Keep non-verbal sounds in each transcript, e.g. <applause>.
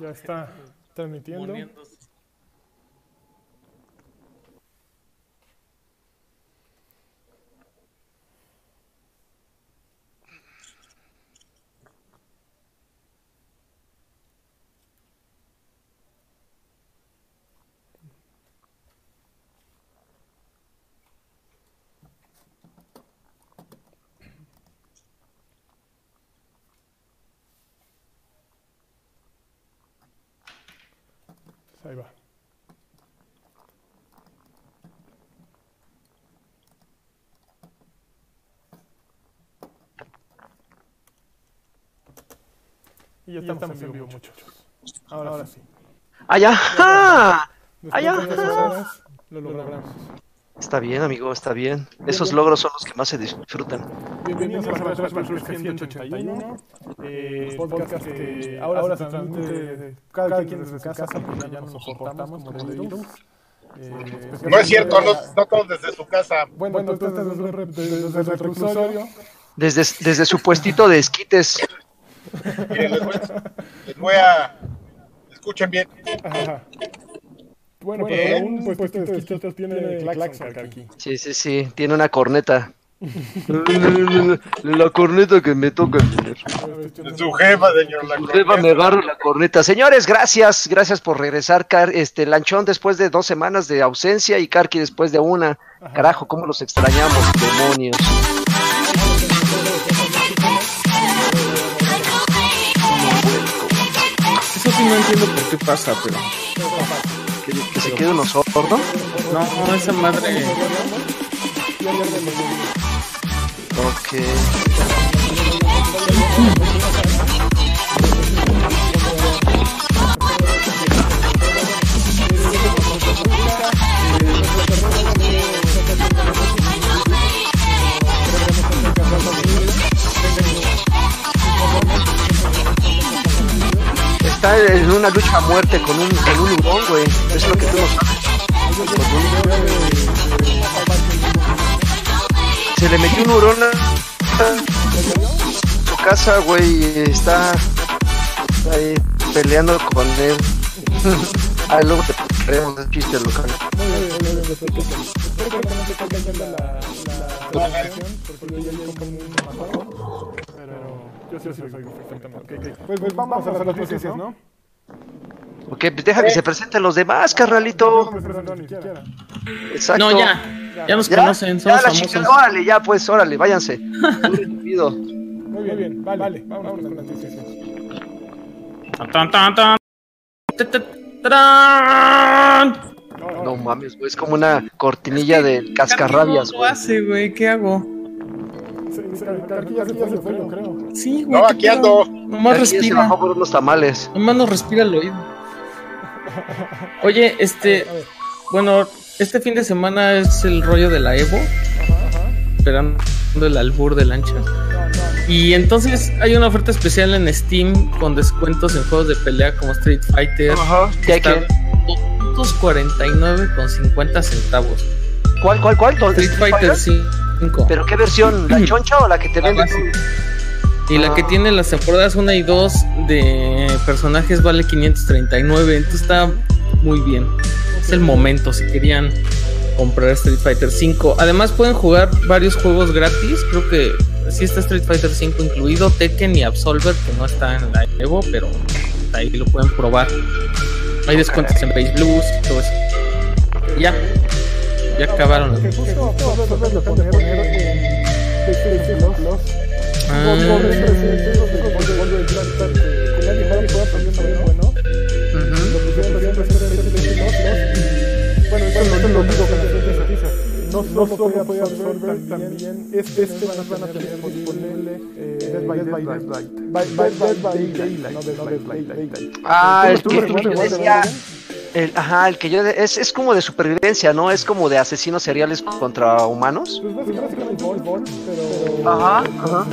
Ya está transmitiendo. Ahí va. Y ya estamos, en vivo, muchachos. Ahora, ahora sí. ¡Allá! ¡Ah! Allá. horas, lo logramos. Está bien, amigo, está bien. Esos logros son los que más se disfrutan. Bienvenidos a la Flash 181, eh, podcast que ahora se transmite cada quien desde su casa porque ya no nos soportamos como de virus. Eh, No es cierto, no, no todos desde su casa. Bueno, tú estás desde el re- desde el reclusorio. Desde, desde su puestito de esquites. <laughs> Miren, les voy, les voy a. Escuchen bien. Ajá. Bueno, Bien. pero aún pues puesto de esquitos tiene claxon aquí. Sí, sí, sí, tiene una corneta. <laughs> La corneta que me toca. Su jefa, señor. La Jefa, me agarro la corneta. Señores, gracias, gracias por regresar. Car este Lanchón después de dos semanas de ausencia y Karki después de una. Carajo, cómo los extrañamos, demonios. Sí no entiendo por qué pasa, pero. Que, que se quede uno sordo. No, esa madre. Ok. Una lucha a muerte con un, con un hurón, güey. Eso es lo que tú no sabes. Se le metió un hurón a su casa, güey, está ahí peleando con él. <laughs> ah, luego te creemos el chiste local. Yo sí, sí, lo oigo perfectamente. Ok, ok. Pues, pues vamos a las noticias, ¿no? Ok, pues deja que se presenten los demás, carnalito. No me presento ni siquiera. Exacto. No, ya. Ya nos ¿Ya? conocen, Ya somos la famosos. chica, órale, ya pues, órale, váyanse. <laughs> Muy bien, bien. Vale, vale. Vamos con las noticias. No mames, güey, es como una cortinilla de cascarrabias, güey. hace, güey, ¿qué hago? Se- se- Aquí ya se fue, se fue, yo creo. Sí, güey. No, ¿qué aquí pedo? ando. Nomás Aquí se respira. bajó por unos tamales. Nomás nos respira el oído. Oye, este. Bueno, este fin de semana es el rollo de la Evo. Esperando el albur de lancha. Y entonces hay una oferta especial en Steam con descuentos en juegos de pelea como Street Fighter. Ajá. ¿Qué hay Está que? 249 con 50 centavos. ¿Cuál, cuál, cuál? Street Fighter 5. ¿Pero qué versión? ¿La choncha o la que te venden? Y la que Ah. tiene las temporadas 1 y 2 de personajes vale 539. Entonces está muy bien. Es el momento si querían comprar Street Fighter 5. Además pueden jugar varios juegos gratis. Creo que sí está Street Fighter 5 incluido. Tekken y Absolver que no está en la Evo, pero ahí lo pueden probar. Hay descuentos en Base Blues y todo eso. Ya. Ya acabaron. Que justo todos los. Ah. Es. No solo puede absorber también este este mes van a tener disponible eh, Dead by Dead by Daylight. Ah, ¿Tú que lo yo El, ajá, el que yo. de- Es, es como de supervivencia, ¿no? Es como de asesinos seriales contra humanos. Pues básicamente pero... Ajá, ajá.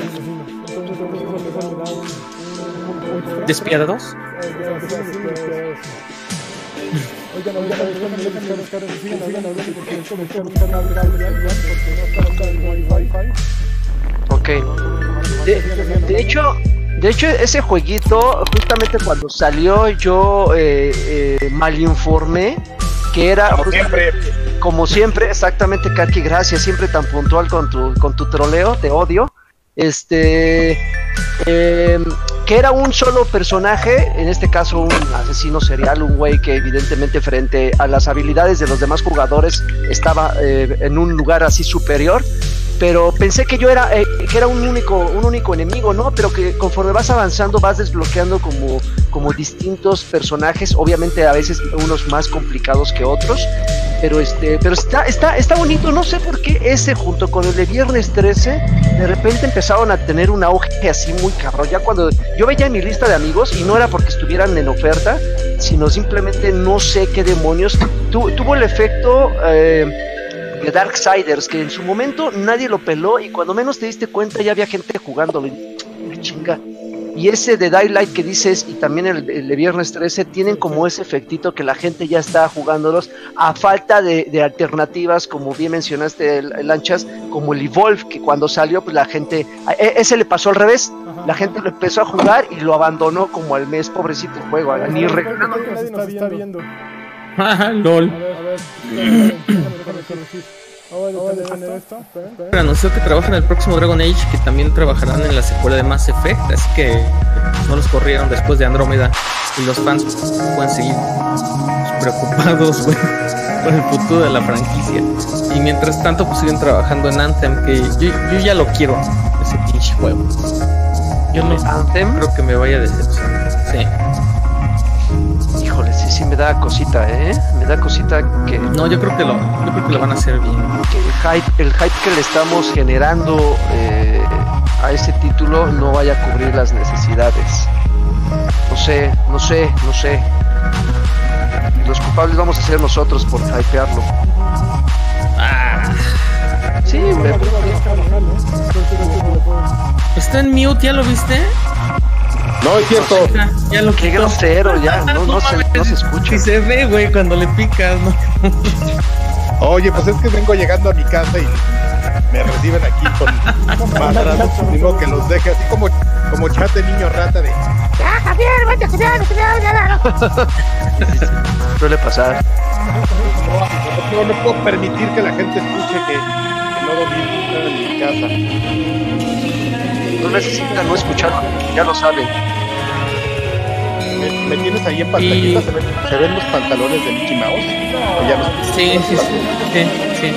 ¿Despiadados? Oigan. Ok. De, de hecho, De hecho, ese jueguito, justamente cuando salió, yo eh, eh, malinformé que era. Como siempre. Como siempre, exactamente, Karki, gracias, siempre tan puntual con tu, con tu troleo, te odio. Este. eh, que era un solo personaje, en este caso un asesino serial, un güey que evidentemente frente a las habilidades de los demás jugadores estaba eh, en un lugar así superior, pero pensé que yo era eh, que era un único un único enemigo, ¿no? Pero que conforme vas avanzando vas desbloqueando como como distintos personajes, obviamente a veces unos más complicados que otros, pero este pero está está está bonito, no sé por qué ese junto con el de viernes 13 de repente empezaron a tener un auge así muy cabrón, ya cuando yo veía mi lista de amigos y no era porque estuvieran en oferta, sino simplemente no sé qué demonios tu, tuvo el efecto eh, de Darksiders, que en su momento nadie lo peló y cuando menos te diste cuenta ya había gente jugándolo. Y, "Qué chinga. Y ese de Daylight que dices y también el, el de Viernes 13 tienen como ese efectito que la gente ya está jugándolos a falta de, de alternativas, como bien mencionaste, el- el Lanchas, como el Evolve, que cuando salió pues la gente, e- ese le pasó al revés, Ajá. la gente lo empezó a jugar y lo abandonó como al mes, pobrecito el juego, ni Creo que re- nadie nos está viendo. <laughs> Ah, LOL. Anunció que trabaja en el próximo Dragon Age, que también trabajarán en la secuela de Mass Effect, así que no los corrieron después de Andrómeda y los fans pueden seguir preocupados <laughs> güey, por el futuro de la franquicia. Y mientras tanto, pues siguen trabajando en Anthem, que yo, yo ya lo quiero, ese pinche juego. Yo no Anthem. creo que me vaya a decepcionar. Sí. Sí, sí me da cosita, ¿eh? Me da cosita que No, yo creo que lo, yo creo que lo van a hacer bien. el hype, el hype que le estamos generando eh, a ese título no vaya a cubrir las necesidades. No sé, no sé, no sé. Los culpables vamos a ser nosotros por hypearlo. Ah, Sí, puedo- está en mute, ¿ya lo viste? No, es cierto. Ya, ya lo Qué grosero, ya, no, no, se, no se escucha. Sí se ve, güey, cuando le picas, ¿no? <laughs> Oye, pues es que vengo llegando a mi casa y me reciben aquí con madrazos. Digo que los deje así como, como chat de niño rata de. Suele pasar. No, no, no puedo permitir que la gente escuche que, no domino en mi casa. No necesitan no escuchar, ya lo saben. ¿Me, me tienes ahí en pantallita? Y- ¿Se, ven, se ven los pantalones de Mickey Mouse? ¿O ya no? Sí, sí, sí. sí, sí.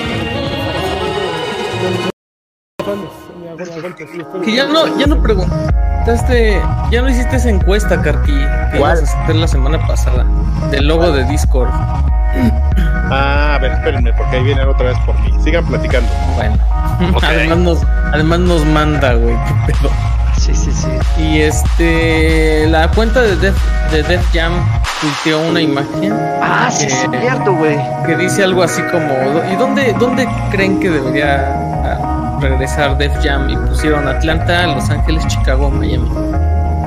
Que ya no, ya no preguntaste, ya no hiciste esa encuesta, Carqui, que ¿Cuál? ibas a hacer la semana pasada, del logo de Discord. Ah, a ver, espérenme, porque ahí vienen otra vez por mí. Sigan platicando. Bueno, <laughs> además, nos, además nos manda, güey, qué pedo. Sí, sí, sí. Y este, la cuenta de Def, de Def Jam tuiteó una imagen Ah, sí, es cierto, güey. que dice algo así como, ¿y dónde, dónde creen que debería ah, regresar Def Jam? Y pusieron Atlanta, Los Ángeles, Chicago, Miami.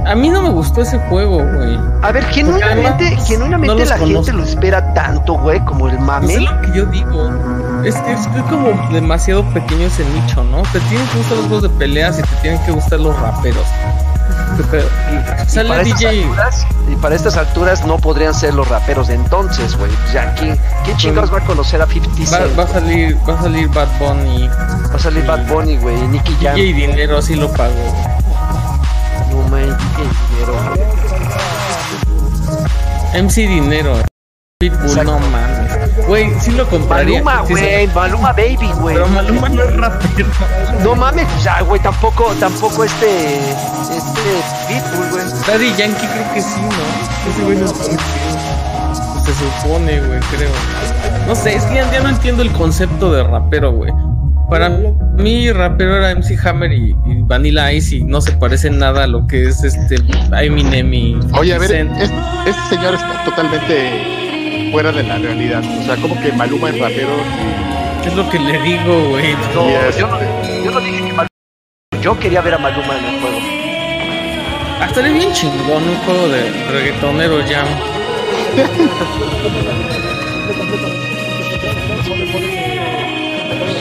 A mí no me gustó ese juego, güey. A ver, genuinamente, además, genuinamente no la gente lo espera tanto, güey, como el Pues mame. es lo que yo digo. Es que es, como demasiado pequeño ese nicho, ¿no? Te tienen que gustar los juegos de peleas y te tienen que gustar los raperos. Pero, Y sale para estas DJ. alturas, y para estas alturas no podrían ser los raperos de entonces, güey. Ya, ¿quién, quién chingados va a conocer a 50 Va, Cent? va a salir, va a salir Bad Bunny. Va a salir Bad Bunny, güey, Nicky Jam. DJ Dinero así lo pago. Dinero. MC Dinero. Pitbull, Exacto. no mames. Güey, sí lo compraría. Maluma, sí. güey, Maluma Baby, güey. Pero Maluma no es rapero. No mames, ya, güey, tampoco, tampoco este, este Pitbull, güey. Daddy Yankee creo que sí, ¿no? Ese güey no es. Se supone, güey, creo. No sé, es que ya, ya no entiendo el concepto de rapero, güey. Para mí, rapero era MC Hammer y, y Vanilla Ice y no se parece nada a lo que es este Eminem y Oye, a ver, 50 es- este señor está totalmente fuera de la realidad. O sea, como que Maluma es rapero. Es lo que le digo, güey. No, yo no, yo no dije que Maluma. Yo quería ver a Maluma en el juego. Ah, estaría bien chingón un juego de reggaetonero jam. <laughs>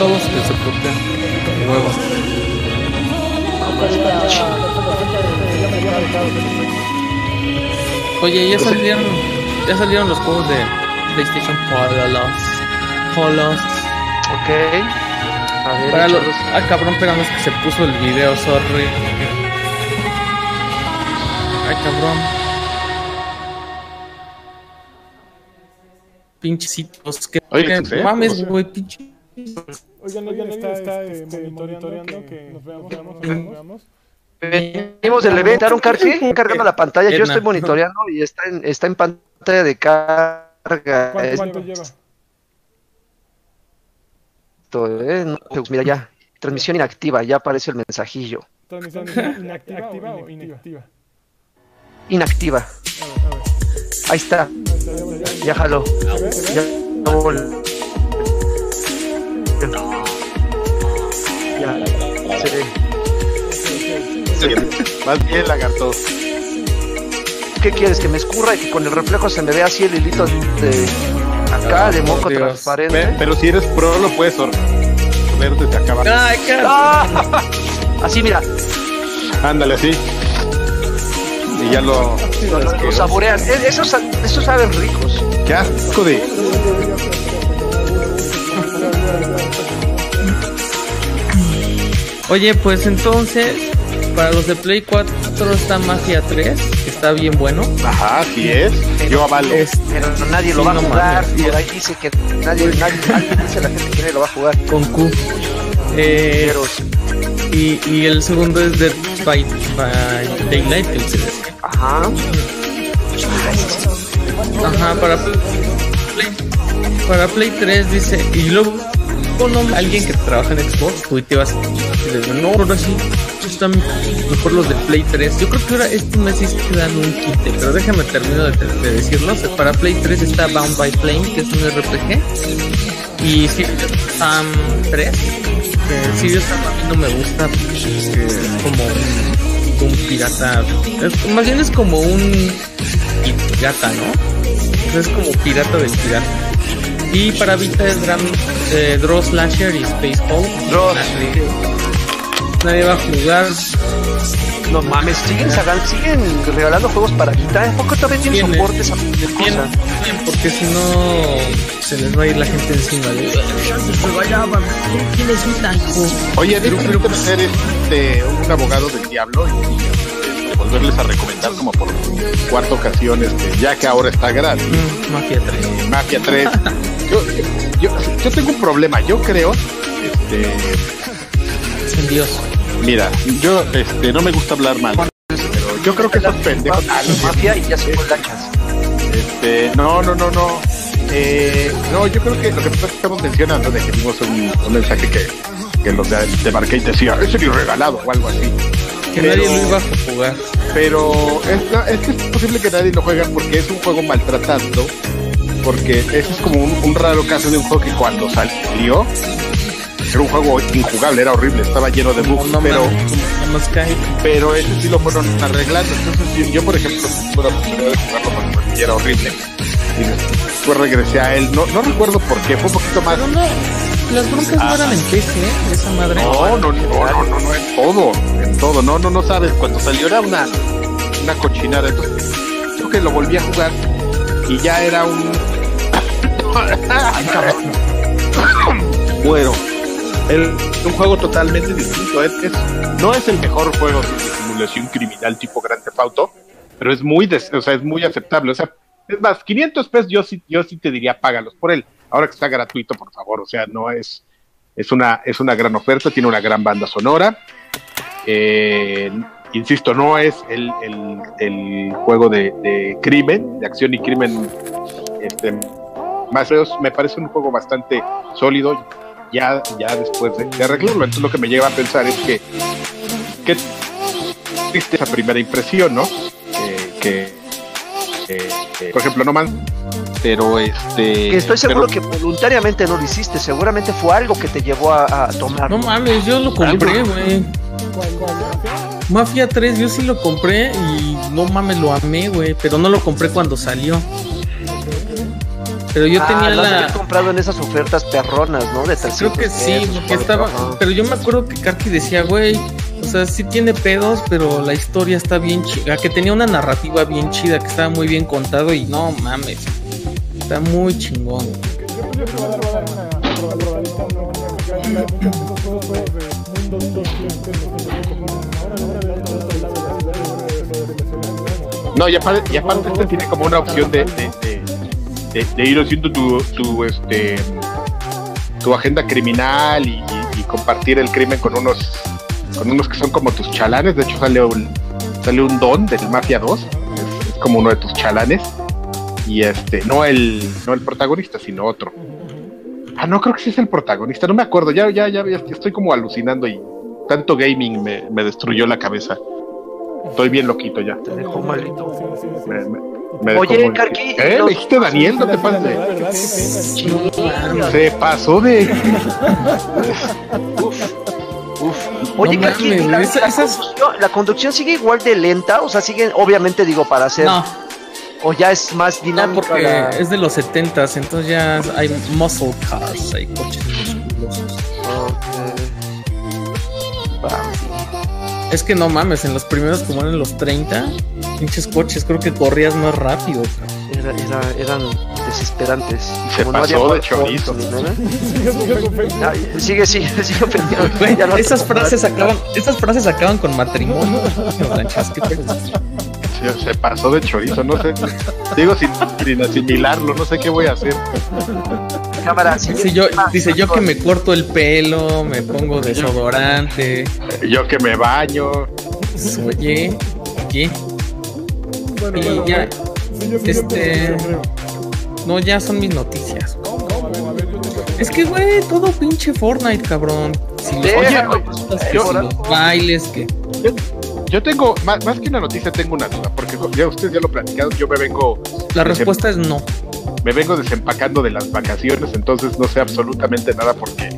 Todos que se tocan huevos. Oye, ya salieron, ya salieron los juegos de PlayStation Polos. Polos. Ok. A ver, Para los, ah, cabrón, esperamos que se puso el video, sorry. Ay, cabrón. Pinchecitos, que, Oye, mames, güey, pinche. Oigan, oigan, está, este, monitoreando que nos veamos, veamos, Ujú. veamos. Venimos del evento, Aaron Cargi, cargando la pantalla. Yo estoy monitoreando y está en, está en pantalla de carga. ¿Cuánto, cuánto lleva? Esto, eh, no, pues mira ya, transmisión inactiva, ya aparece el mensajillo. ¿Transmisión <laughs> inactiva o inactiva? Inactiva. A ver, a ver. Ahí está, Ahí está, ya, ya. ya jaló. Ya, vol- ve. Más bien, lagarto. ¿Qué quieres? ¿Que me escurra y que con el reflejo se me vea así el hilito de acá, de moco Dios. transparente? Pero si eres pro, lo puedes ver desde acá abajo. Ay. ¡Ah! Así, mira, Ándale, así. Y ya lo. lo, lo- lo saborean. E- Esos, esos saben ricos. Qué asco de. Oye, pues entonces, para los de Play 4 está Mafia 3, que está bien bueno. Ajá, así es. Yo avalo. Es Pero nadie lo Sí, va a no jugar. mames. Por ahí dice que nadie, nadie, nadie dice la gente que nadie lo va a jugar. con Q. Eh, Pero, y, y el segundo es Dead by, by Daylight. que se- ajá. Ajá, para Play, para Play 3 dice. Y luego no, alguien que trabaja en Xbox tuitea así. y les dice, no, ahora sí, están mejor los de Play 3. Yo creo que ahora este mes sí se dan un quite, pero déjame termino de, de decirlo. Para Play 3 está Bound by Flame, que es un RPG. Y Serious Sam 3. Que Serious Sam a no me gusta es como un, pirata. es- más bien es como un pirata, ¿no? Es como pirata del pirata. Y para Vita es Dram, eh, Draw Slasher y Space Hulk. Draw. Nadie, nadie va a jugar. No mames, siguen, sacando- siguen regalando juegos para Vita. ¿A poco todavía tiene Tiene. soporte esa cualquier cosa? porque si no se les va a ir la gente encima de ¿Quién es Vita, hijo? Oye, ¿no quiero meter este, un abogado del diablo y volverles a recomendar como por cuarta ocasión, este, ya que ahora está gratis, Mm, Mafia 3. eh, Mafia 3. Yo, yo, yo tengo un problema, yo creo, este, En Dios. mira, yo este, no me gusta hablar mal, pero yo creo que esos pendejos... A la mafia y ya se. <laughs> Este, no, no, no, no. Eh, no, yo creo que lo que estamos mencionando de que vimos un, un mensaje que, que los de, de Barcade decía, es el irregalado o algo así. Que Pero- nadie lo iba a jugar. Pero es, no, es que es posible que nadie lo juegue porque es un juego maltratado. Porque ese es como un, un raro caso de un juego que cuando salió era un juego injugable, era horrible, estaba lleno de bugs, No pero, pero ese sí lo fueron arreglando. Entonces yo, yo, por ejemplo, tuve la oportunidad de jugarlo porque era horrible. Y después regresé a él. No, no recuerdo por qué, fue un poquito más. Las broncas no eran en PC, ¿eh? Esa madre. No, no, no, no, no, no, en todo, en todo, no, no, no sabes, cuando salió era una, una cochinada, entonces creo que lo volví a jugar y ya era un... bueno, era un juego totalmente distinto, es, es- no es el mejor juego de simulación criminal tipo Grand Theft Auto, pero es muy, des- o sea, es muy aceptable, o sea, es más, 500 pesos yo sí, yo sí te diría págalos por él, ahora que está gratuito, por favor, o sea, no es... Es una, es una gran oferta, tiene una gran banda sonora. Eh, insisto, no es el, el- el juego de, crimen, de acción y crimen este, más feos. Me parece un juego bastante sólido ya, ya después de, arreglarlo. Entonces lo que me lleva a pensar es que, que triste esa primera impresión, ¿no? Eh, que, eh, eh, por ejemplo, No Man, pero este... Que estoy seguro pero- que voluntariamente no lo hiciste. Seguramente fue algo que te llevó a, a tomar. No mames, yo lo compré, güey. Mafia 3 yo sí lo compré y no mames, lo amé, güey. Pero no lo compré cuando salió. Pero yo Ah, tenía la... haber comprado en esas ofertas perronas, ¿no? De Creo 300 que sí, porque por- estaba. ajá. Pero yo me acuerdo que Karki decía, güey, O sea, sí tiene pedos, pero la historia está bien chida. Que tenía una narrativa bien chida, que estaba muy bien contado y no mames. Está muy chingón. No, y aparte, y aparte este tiene como una opción de, de, de, ir haciendo tu, tu, este, tu agenda criminal y compartir el crimen con unos con unos que son como tus chalanes. De hecho, sale un, sale un don del Mafia 2, es, como uno de tus chalanes. Y este, no el, no el protagonista, sino otro. Ah, no, creo que sí es el protagonista, no me acuerdo, ya, ya, ya, estoy como alucinando y tanto gaming me, me destruyó la cabeza. Estoy bien loquito ya. Te dejó malito. Me, Oye, Carqui. ¿Eh? ¿Me dijiste Daniel? ¿No te pases? Se pasó de. Uf. Oye, no la, conducción, sigue igual de lenta, o sea, sigue, obviamente digo, para hacer... No. O ya es más dinámica. porque es de los 70 entonces ya hay muscle cars, hay coches musculosos. Es que no mames, en los primeros como eran los 30, pinches coches, creo que corrías más rápido. Era, era, eran desesperantes. Se pasó de chorizo. <laughs> sigue, sigue, sigue ofendiendo. esas frases acaban, esas frases acaban con matrimonio. <laughs> <laughs> se pasó de chorizo, no sé. Digo sin, sin asimilarlo, no sé qué voy a hacer. Cámara, dice yo, dice yo que me corto el pelo, me pongo desodorante. Yo que me baño. Oye, oye. y ya, este. No, ya son mis noticias. Es que, güey, todo pinche Fortnite, cabrón. Si Oye, bailes, que. Yo, tengo, más, que una noticia, tengo una duda, porque ya ustedes ya lo platicaron, yo me vengo. La respuesta es no. Me vengo desempacando de las vacaciones, entonces no sé absolutamente nada porque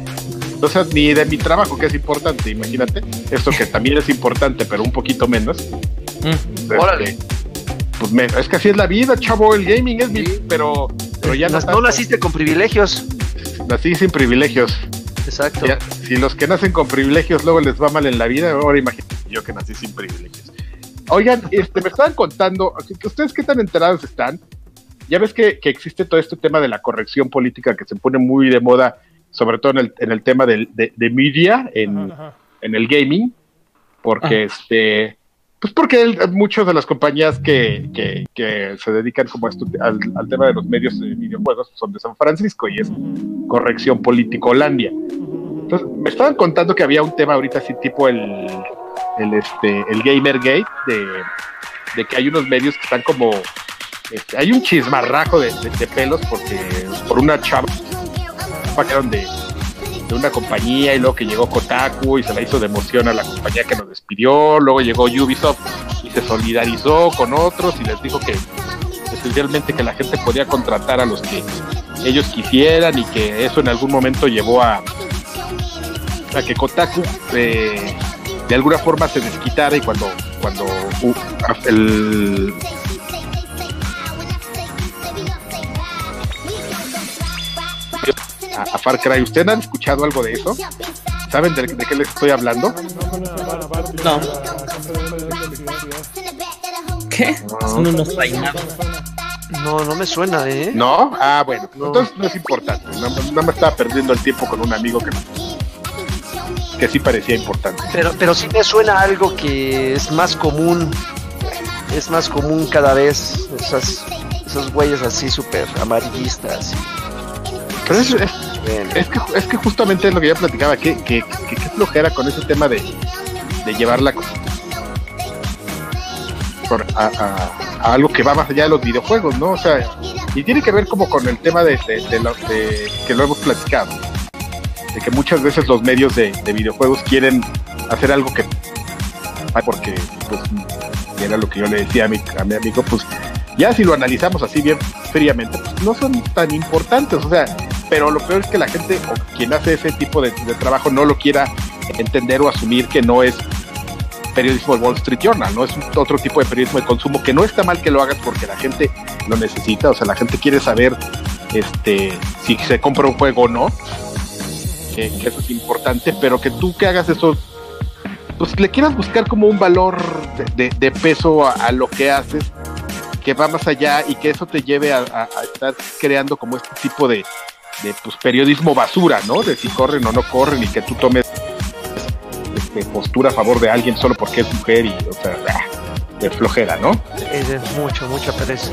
no sé ni de mi trabajo, que es importante, imagínate. Esto que también es importante, pero un poquito menos. Mm. Órale. Pues es que así es la vida, chavo, el gaming es mi, pero, pero ya no. No naciste con privilegios. Nací sin privilegios. Exacto. si los que nacen con privilegios luego les va mal en la vida, ahora imagínate yo que nací sin privilegios. Oigan, este, me estaban contando, ¿ustedes qué tan enterados están? Ya ves que, existe todo este tema de la corrección política que se pone muy de moda, sobre todo en el, en el tema de, de, media, en, en, el gaming, porque este pues porque muchas de las compañías que, que, se dedican como esto, al, tema de los medios de videojuegos son de San Francisco y es corrección político Holandia. Entonces, me estaban contando que había un tema ahorita así tipo el, el, este, el Gamergate, de, de que hay unos medios que están como... Este, hay un chismarrajo de, de, pelos porque por una chava de una compañía y luego que llegó Kotaku y se la hizo de emoción a la compañía que nos despidió, luego llegó Ubisoft y se solidarizó con otros y les dijo que esencialmente que la gente podía contratar a los que ellos quisieran y que eso en algún momento llevó a, a que Kotaku eh, de alguna forma se desquitara y cuando, cuando uh, el, a, Far Cry. ¿Ustedes han escuchado algo de eso? ¿Saben de, qué les estoy hablando? No. ¿Qué? Son unos No, no me suena, ¿eh? ¿No? Ah, bueno. Entonces no es importante. No, me estaba perdiendo el tiempo con un amigo que, que sí parecía importante. Pero, pero sí me suena algo que es más común. Es más común cada vez. Esas, esos güeyes así súper amarillistas. Pero es, es, que, es que justamente es lo que ya platicaba, que, que, que, flojera con ese tema de, de llevarla por, a, a, algo que va más allá de los videojuegos, ¿no? O sea, y tiene que ver como con el tema de, de, lo, que lo hemos platicado, de que muchas veces los medios de, videojuegos quieren hacer algo que porque pues era lo que yo le decía a mi, a mi amigo, pues ya si lo analizamos así bien fríamente, pues no son tan importantes, o sea, pero lo peor es que la gente o quien hace ese tipo de, trabajo no lo quiera entender o asumir que no es periodismo de Wall Street Journal, no es otro tipo de periodismo de consumo, que no está mal que lo hagas porque la gente lo necesita, o sea, la gente quiere saber este si se compra un juego o no, que, eso es importante, pero que tú que hagas eso pues le quieras buscar como un valor de, peso a, lo que haces, que va más allá y que eso te lleve a, estar creando como este tipo de, pues, periodismo basura, ¿no? De si corren o no corren y que tú tomes este, postura a favor de alguien solo porque es mujer y, o sea, de flojera, ¿no? Es mucho, mucha pereza.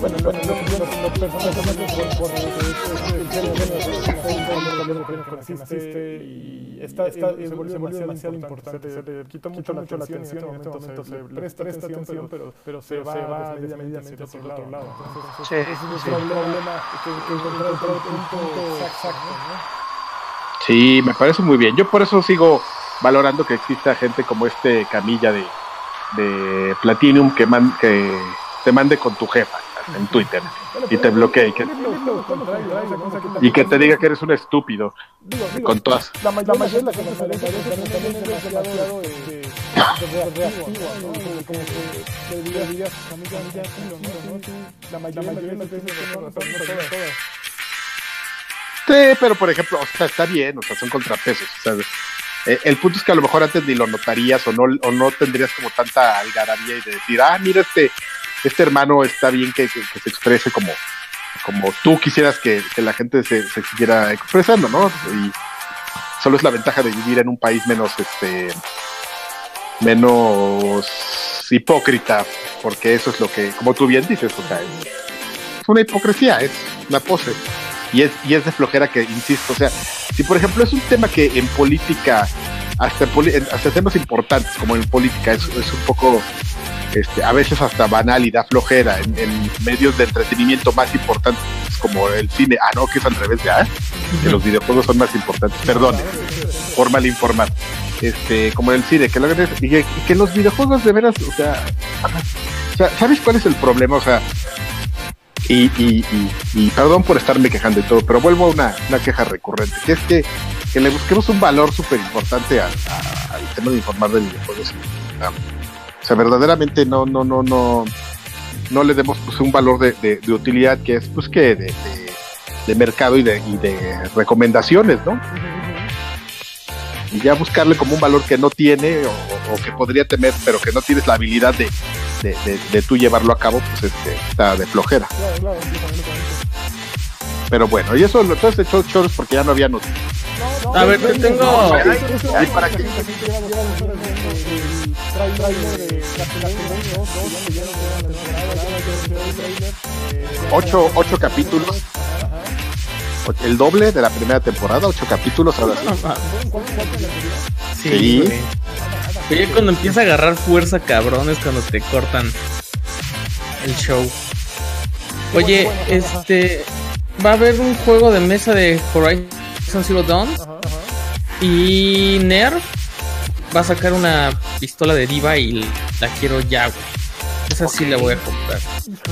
bueno, lo, lo, lo, personalmente por, y está, está, se volvió demasiado importante, se le quitó mucho la atención, en este momento se presta atención, pero, pero se va desmedidamente por otro lado. Entonces, es un problema que encontrar el punto exacto, ¿no? Sí, me parece muy bien. Yo por eso sigo valorando que exista gente como este Camilla de, de Platinum que, man, que te mande con tu jefa en Twitter y te bloquee y que, y que te diga que eres un estúpido con todas la mayoría de la Sí, pero por ejemplo, o sea, está bien, o sea, son contrapesos. Sea, eh, el punto es que a lo mejor antes ni lo notarías o no, o no tendrías como tanta algarabía y de decir, ah, mira, este, este hermano está bien que, se exprese como, como tú quisieras que, la gente se, se, siguiera expresando, ¿no? Y solo es la ventaja de vivir en un país menos, este, menos hipócrita, porque eso es lo que, como tú bien dices, o sea, es una hipocresía, es una pose y es, y es de flojera que, insisto, o sea, si por ejemplo es un tema que en política, hasta, hasta temas importantes como en política, es, es un poco, este, a veces hasta banal y da flojera en, medios de entretenimiento más importantes como el cine, ah, no, que es al revés, ya, que los videojuegos son más importantes, perdón, por mal informar, este, como el cine, que, lo, y, que los videojuegos de veras, o sea, o sea, ¿sabes cuál es el problema? O sea, y, y, y, perdón por estarme quejando y todo, pero vuelvo a una, una queja recurrente, que es que, que le busquemos un valor súper importante al tema de informar del videojuego. O sea, verdaderamente no, no, no, no, no le demos pues, un valor de, de, utilidad que es pues que de, de, mercado y de, y de recomendaciones, ¿no? Y ya buscarle como un valor que no tiene o, o que podría tener, pero que no tienes la habilidad de, de, de, de tú llevarlo a cabo, pues este, está de flojera. Pero bueno, y eso lo entonces echó choros porque ya no había noticias. a ver, te tengo. para que... Ocho, ocho capítulos. El doble de la primera temporada, ocho capítulos ahora sí. sí. Oye, cuando empieza a agarrar fuerza, cabrón, es cuando te cortan el show. Oye, este. Va a haber un juego de mesa de Horizon Zero Dawn. Y Nerf va a sacar una pistola de diva y la quiero ya, güey. Esa sí la voy a comprar.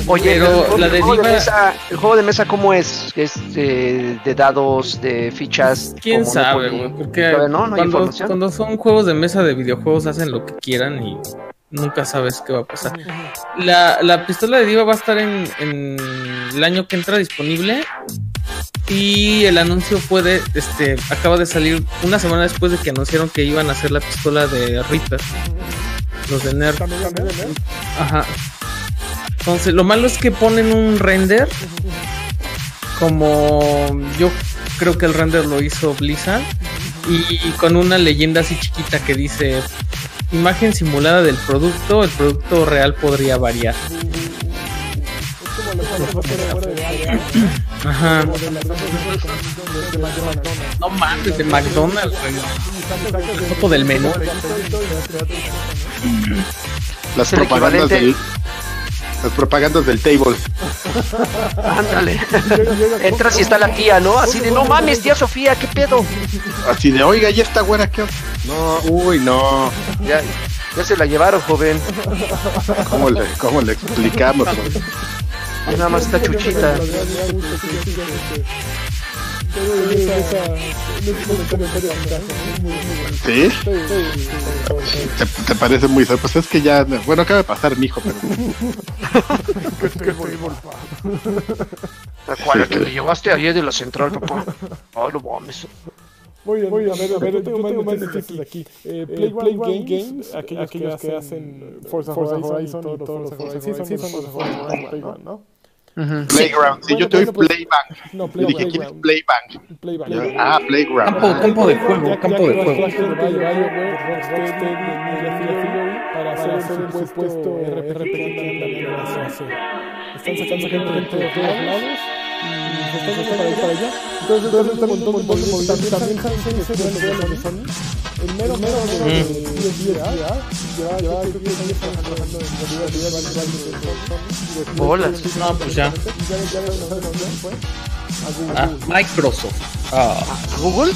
Oye, pero la de, juego de mesa, ¿el juego de mesa cómo es? ¿Es de, dados, de fichas? ¿Quién sabe, güey? Porque cuando, son juegos de mesa de videojuegos hacen lo que quieran y nunca sabes qué va a pasar. La, la pistola de Diva va a estar en, en, el año que entra disponible y el anuncio puede, este, acaba de salir una semana después de que anunciaron que iban a hacer la pistola de Reaper los de Nerf. Ajá. Entonces, lo malo es que ponen un render. Como yo creo que el render lo hizo Blizzard. Y con una leyenda así chiquita que dice: Imagen simulada del producto, el producto real podría variar. <clears throat> Ajá. No mames, de McDonald's, Foto del menú. Las propagandas del las propagandas del table. <laughs> Ándale. <laughs> Entras y está la tía, ¿no? Así de, no mames, tía Sofía, ¿qué pedo? Así de, oiga, ya está buena, ¿qué? No, uy, no. Ya, ya se la llevaron, joven. ¿Cómo le, cómo le explicamos? Nada más está chuchita. ¿Sí? ¿Te, te parece muy Pues es que ya. Bueno, acaba de pasar mi hijo, pero. ¿Cuál que le llevaste ayer de la central, papá? Ay, no mames. Muy bien, muy bien. A ver, a ver, yo tengo más noticias aquí. Eh, Play, Play Game Games, aquellos, aquellos que hacen Forza Horizon y todos los Forza Horizon, sí, son los Horizon, Play Playground, sí, yo te doy Playbank. No, Yo dije, ¿quién es Playbank? Playbank. Ah, Playground. Campo, campo de juego, campo de juego. para hacer el supuesto RPG que Están sacando gente de todos lados están sacando para allá para allá. Entonces, entonces este montón de movimientos también, también saben que se ven de Sony. El mero, mero, mero de DSA, ya, ya, creo que ya están trabajando en realidad, ya van a Hola. No, pues ya. Ya, ya, ya, ¿sabes a. Ah, Microsoft. Ah, ¿A Google?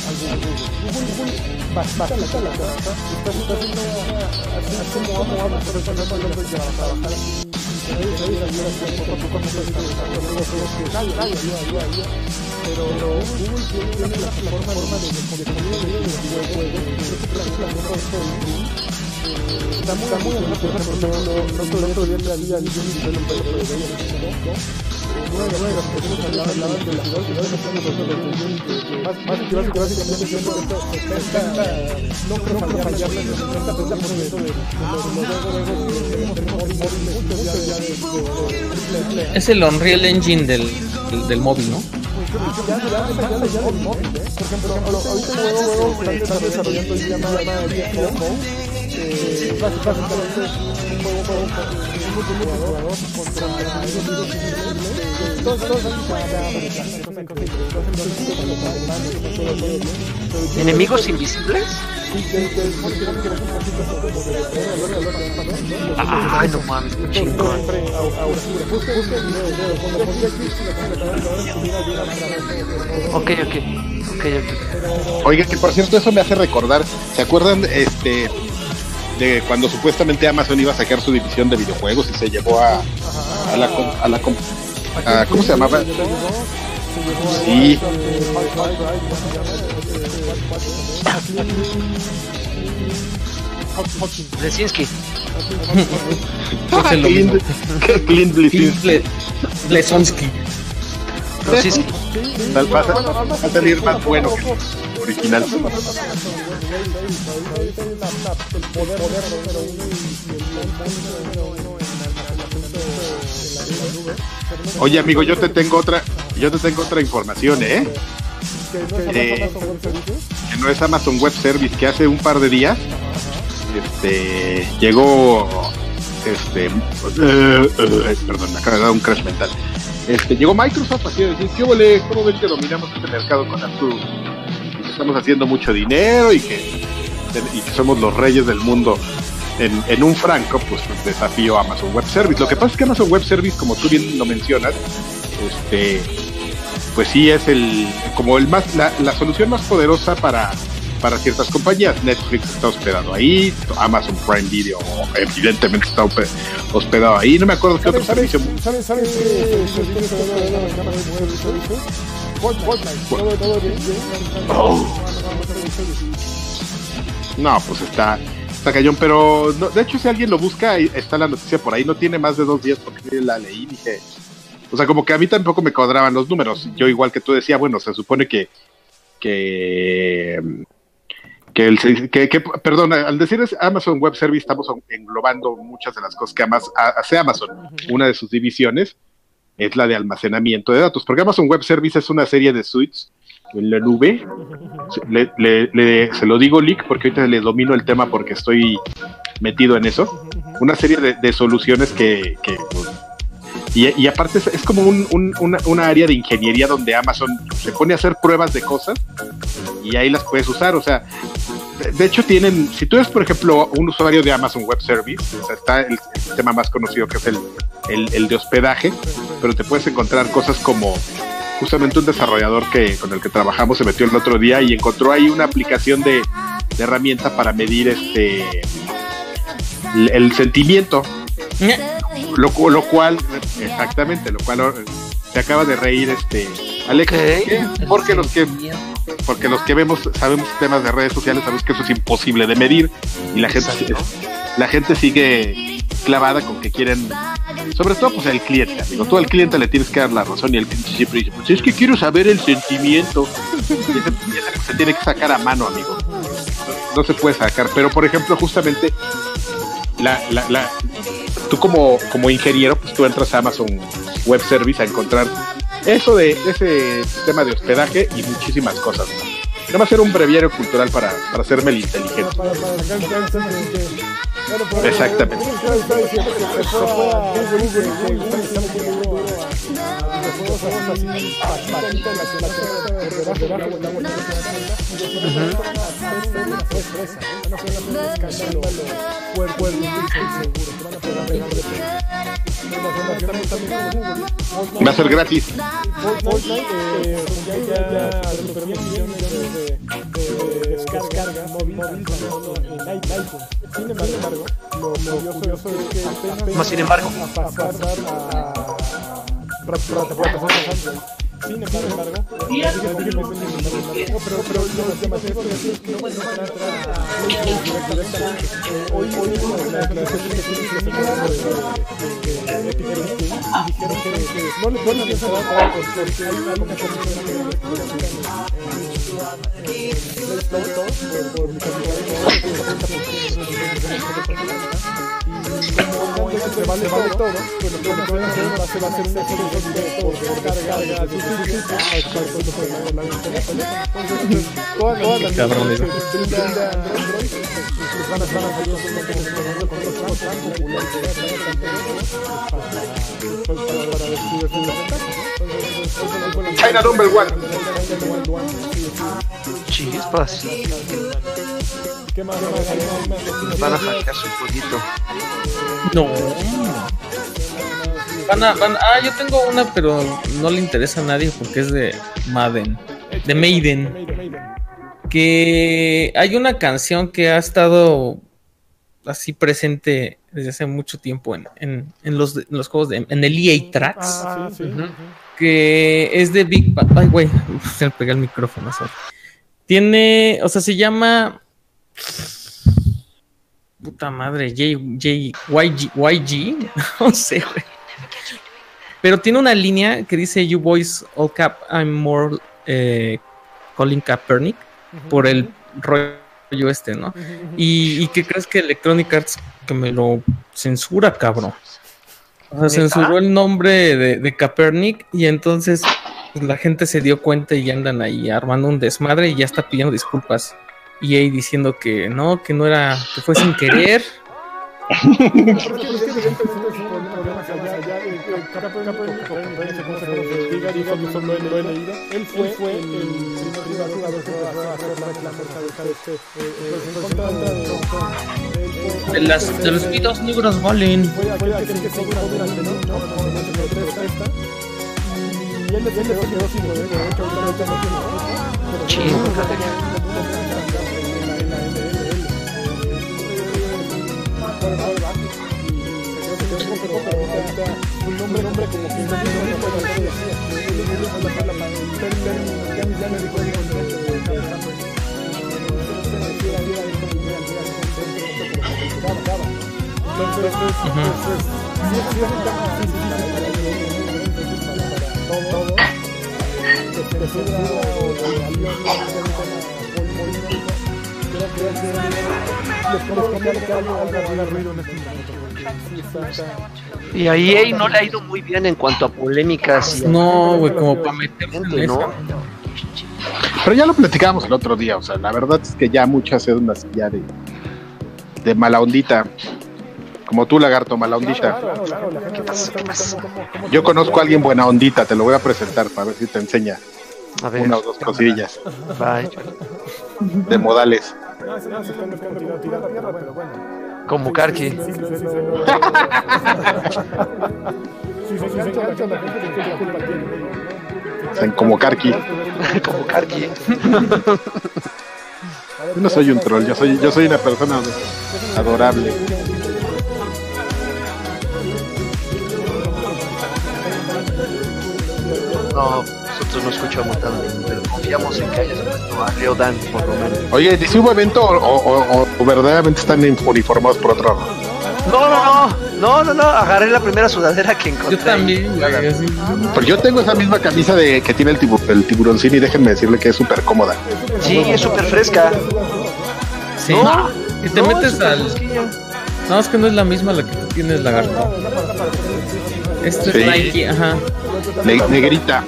La haciendo como pero eso no lo trabajar pero Google tiene una plataforma de de videojuegos, que todo está muy, ejemplo, no, de la no estamos hablando de más, más que básicamente siempre intenta no creo fallar la de 70% de los juegos muchos ya ya de es el Unreal Engine del, del, móvil, ¿no? Enemigos invisibles. Ay, no mames, chingón. Ok, ok. Ok, ok. Oiga, que por cierto, eso me hace recordar. ¿Se acuerdan este de cuando supuestamente Amazon iba a sacar su división de videojuegos y se llevó a, a la a la a- ¿cómo se llamaba? Sí, Lesinski. Es el <laughs> <laughs> Clint, mismo. Clint Bleszinski. Ble- Blesonsky. Lesinski. Tal- Va a, va a salir más bueno que original. Oye, amigo, yo te tengo otra, yo te tengo otra información, ¿eh? Eh, que no es Amazon Web Service, que hace un par de días este llegó este eh, eh, perdón, me acaba de un crash mental. Este, llegó Microsoft así a decir, ¿qué ole? ¿Cómo ven que dominamos este mercado con Azure? Estamos haciendo mucho dinero y que, y que somos los reyes del mundo. En, en un franco, pues desafío a Amazon Web Service. Lo que pasa es que Amazon Web Service, como tú bien lo mencionas, este, pues sí es el como el más la, la solución más poderosa para para ciertas compañías. Netflix está hospedado ahí, Amazon Prime Video evidentemente está hospe- hospedado ahí. No me acuerdo qué otro ¿Sabes, servicio. No, pues está, está cayón, pero no, de hecho si alguien lo busca, está la noticia por ahí, no tiene más de dos días porque la leí dije, o sea, como que a mí tampoco me cuadraban los números. Yo igual que tú decía, bueno, se supone que, que, el, que, que- perdón, al decir es Amazon Web Service estamos englobando muchas de las cosas que hace Amazon. Una de sus divisiones es la de almacenamiento de datos, porque Amazon Web Service es una serie de suites en la nube. Le, se lo digo leak porque ahorita le domino el tema porque estoy metido en eso. Una serie de, de soluciones que, pues, y, aparte es, como un, un- una, una área de ingeniería donde Amazon se pone a hacer pruebas de cosas y ahí las puedes usar. O sea, de, de hecho tienen, si tú eres por ejemplo un usuario de Amazon Web Service, o sea, está el, el sistema más conocido que es el, el, el de hospedaje, pero te puedes encontrar cosas como justamente un desarrollador que con el que trabajamos se metió el otro día y encontró ahí una aplicación de, de herramienta para medir este el, el sentimiento. Lo, lo cual exactamente lo cual eh, se acaba de reír este Alex, porque los que porque los que vemos sabemos temas de redes sociales sabemos que eso es imposible de medir y la gente la gente sigue clavada con que quieren sobre todo pues el cliente amigo tú al cliente le tienes que dar la razón y el cliente siempre dice pues es que quiero saber el sentimiento se tiene que sacar a mano amigo no se puede sacar pero por ejemplo justamente la, la, la tú como como ingeniero pues tú entras a Amazon Web Service a encontrar eso de ese sistema de hospedaje y muchísimas cosas. Nada más era un breviario cultural para, para hacerme el inteligente. Exactamente. Va a ser gratis. Sin embargo, lo, curioso es que no, sin embargo, sin embargo, pero, pero más es que no van a entrar hoy hoy la que no le pueden entrar porque hay una comisión se vale, todo, pues lo que van a hacer va a ser un por carga China number one. Chispas. ¿Qué más? Van a hackear su pollito. No. Van a, van, ah, yo tengo una, pero no le interesa a nadie porque es de Madden. De Maiden. Que hay una canción que ha estado así presente desde hace mucho tiempo en, en, en los, en los juegos de en el EA Tracks. Ah, sí, sí. que es de Big Bang. Ay, güey, <laughs> se me pega el micrófono. sorry. Tiene, o sea, se llama. Puta madre, J, J, YG, YG, <laughs> no sé, güey. Pero tiene una línea que dice: You boys all cap, I'm more eh, Colin Kaepernick por el rollo este, ¿no? Y, y que crees que Electronic Arts que me lo censura, cabrón. O sea, censuró el nombre de, de Kaepernick y entonces pues, la gente se dio cuenta y andan ahí armando un desmadre y ya está pidiendo disculpas. Y ahí diciendo que no, que no era, que fue sin querer. <laughs> Él fue, fue el primer jugador que va a hacer la clase de este, en contra de De, las, de los pitos negros valen. fue aquel que se hizo durante no no no no se protesta y él se quedó sin poder de hecho ahorita no tiene Chingale. un nombre, nombre como que no pero pues, pues, un. Que a Creo que ruido en este momento. Y a EA no le ha ido muy bien en cuanto a polémicas. y- No, güey, como para meterse en Gente, eso. ¿no? Pero ya lo platicamos el otro día, o sea, la verdad es que ya muchas es una ya de, de mala ondita. Como tú, lagarto, mala ondita. Yo conozco a alguien buena ondita, te lo voy a presentar para ver si te enseña A ver, una o dos cosillas bye. de modales. No, se no, se están buscando tierra, pero bueno. Como Karki. Sí, sí, sí, sí, sí, sí, sí, se engancha la gente de qué culpa tiene. O sea, como Karki. Como Karki. Yo no soy un troll, yo soy, yo soy una persona adorable. No, nosotros no escuchamos tanto, pero confiamos en que hayas puesto a Leodan por lo menos. Oye, ¿dice hubo evento o, o, o, verdaderamente están uniformados por otro lado? No, no, no, no, no, no, agarré la primera sudadera que encontré. Yo también, güey, Pues yo tengo esa misma camisa de que tiene el, tibu el tiburoncín y déjenme decirle que es súper cómoda. Sí, es súper fresca. Sí. Y te metes al. No, es que no es la misma la que tú tienes, lagarto. Este es Nike, ajá. negrita.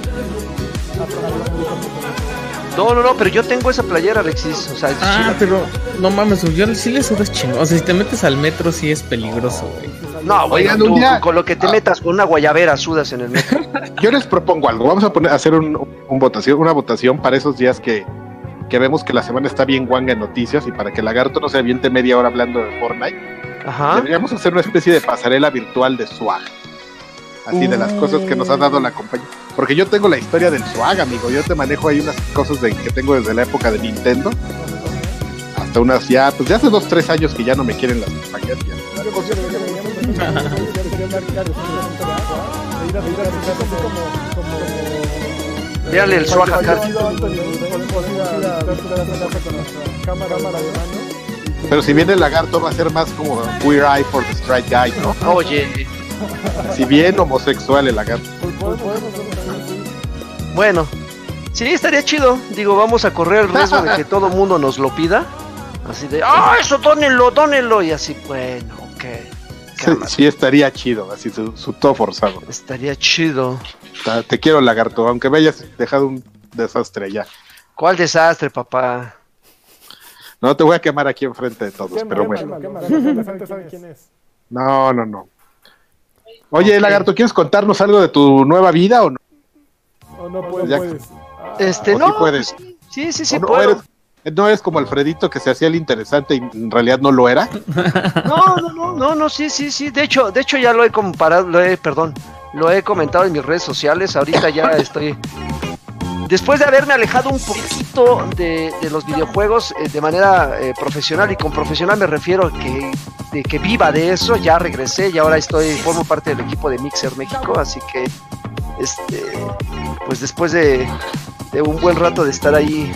No, no, no, pero yo tengo esa playera, Alexis. O sea, es ah, chida. pero no mames, yo sí le subes chingón. O sea, si te metes al metro, sí es peligroso, güey. No, güey, Oigan, tú, un día- con lo que te metas con una guayabera sudas en el metro. <laughs> Yo les propongo algo. Vamos a poner, a hacer un, un votación, una votación para esos días que, que vemos que la semana está bien guanga en noticias y para que Lagarto no se aviente media hora hablando de Fortnite. Ajá. Deberíamos hacer una especie de pasarela virtual de swag. Así de las cosas que nos ha dado la compañía. Porque yo tengo la historia del swag, amigo. Yo te manejo ahí unas cosas de, que tengo desde la época de Nintendo. Hasta unas ya, pues ya hace dos, tres años que ya no me quieren las compañías. Mírale el swag acá. Pero si viene el lagarto va a ser más como Queer Eye for the Straight Guy, ¿no? Oye, Si bien homosexual el lagarto. bueno. Sí, estaría chido. Digo, vamos a correr el riesgo de que todo el mundo nos lo pida. Así de, ¡ah, eso dónenlo, dónenlo! Y así, bueno, ok. Sí, estaría chido, así su, su todo forzado. Estaría chido. Te quiero lagarto, aunque me hayas dejado un desastre ya. ¿Cuál desastre, papá? No te voy a quemar aquí enfrente de todos, pero bueno. No, no, no. Oye, Ok. lagarto, ¿quieres contarnos algo de tu nueva vida o no? O no puedes. Ya- puedes. Este, ¿O no. sí puedes? Sí, sí, sí, ¿O no, puedo. eres, no eres como Alfredito que se hacía el interesante y en realidad no lo era? No, no, no, no, no, sí, sí, sí. De hecho, de hecho ya lo he comparado, lo he, perdón, lo he comentado en mis redes sociales. Ahorita ya estoy. Después de haberme alejado un poquito de, de los videojuegos eh, de manera eh, profesional, y con profesional me refiero que, que viva de eso, ya regresé y ahora estoy, formo parte del equipo de Mixer México, así que este pues después de, de un buen rato de estar ahí,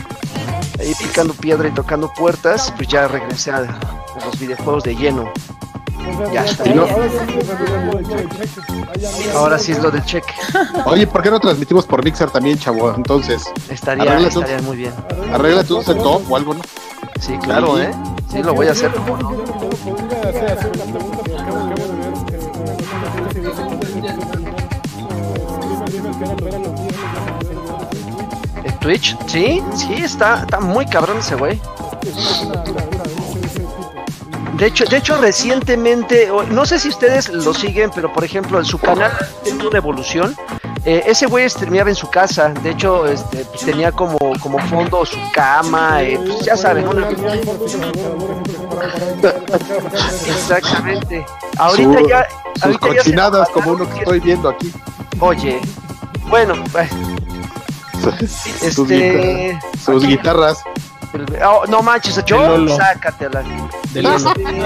ahí picando piedra y tocando puertas, pues ya regresé a los videojuegos de lleno. Ya está. No- Ahora sí es lo del cheque. Oye, ¿por qué no transmitimos por Mixer también, chavo? Entonces, Estaría, estaría muy bien. arréglate un setup o algo, ¿no? Sí, claro, Sí. ¿eh? Sí, lo voy a hacer. ¿En Twitch? Sí, sí, está, está muy cabrón ese güey. De hecho, de hecho, recientemente, no sé si ustedes lo siguen, pero por ejemplo, en su canal una evolución. Eh, ese güey streameaba en su casa. De hecho, este, pues, tenía como, como fondo su cama. eh, pues, ya saben, una- Exactamente. Ahorita Su- ya. Sus ahorita cochinadas como uno que estoy viendo aquí. Oye, bueno, pues, sus, guitarras, este. sus guitarras. Oh, no manches, yo sácatela. De los-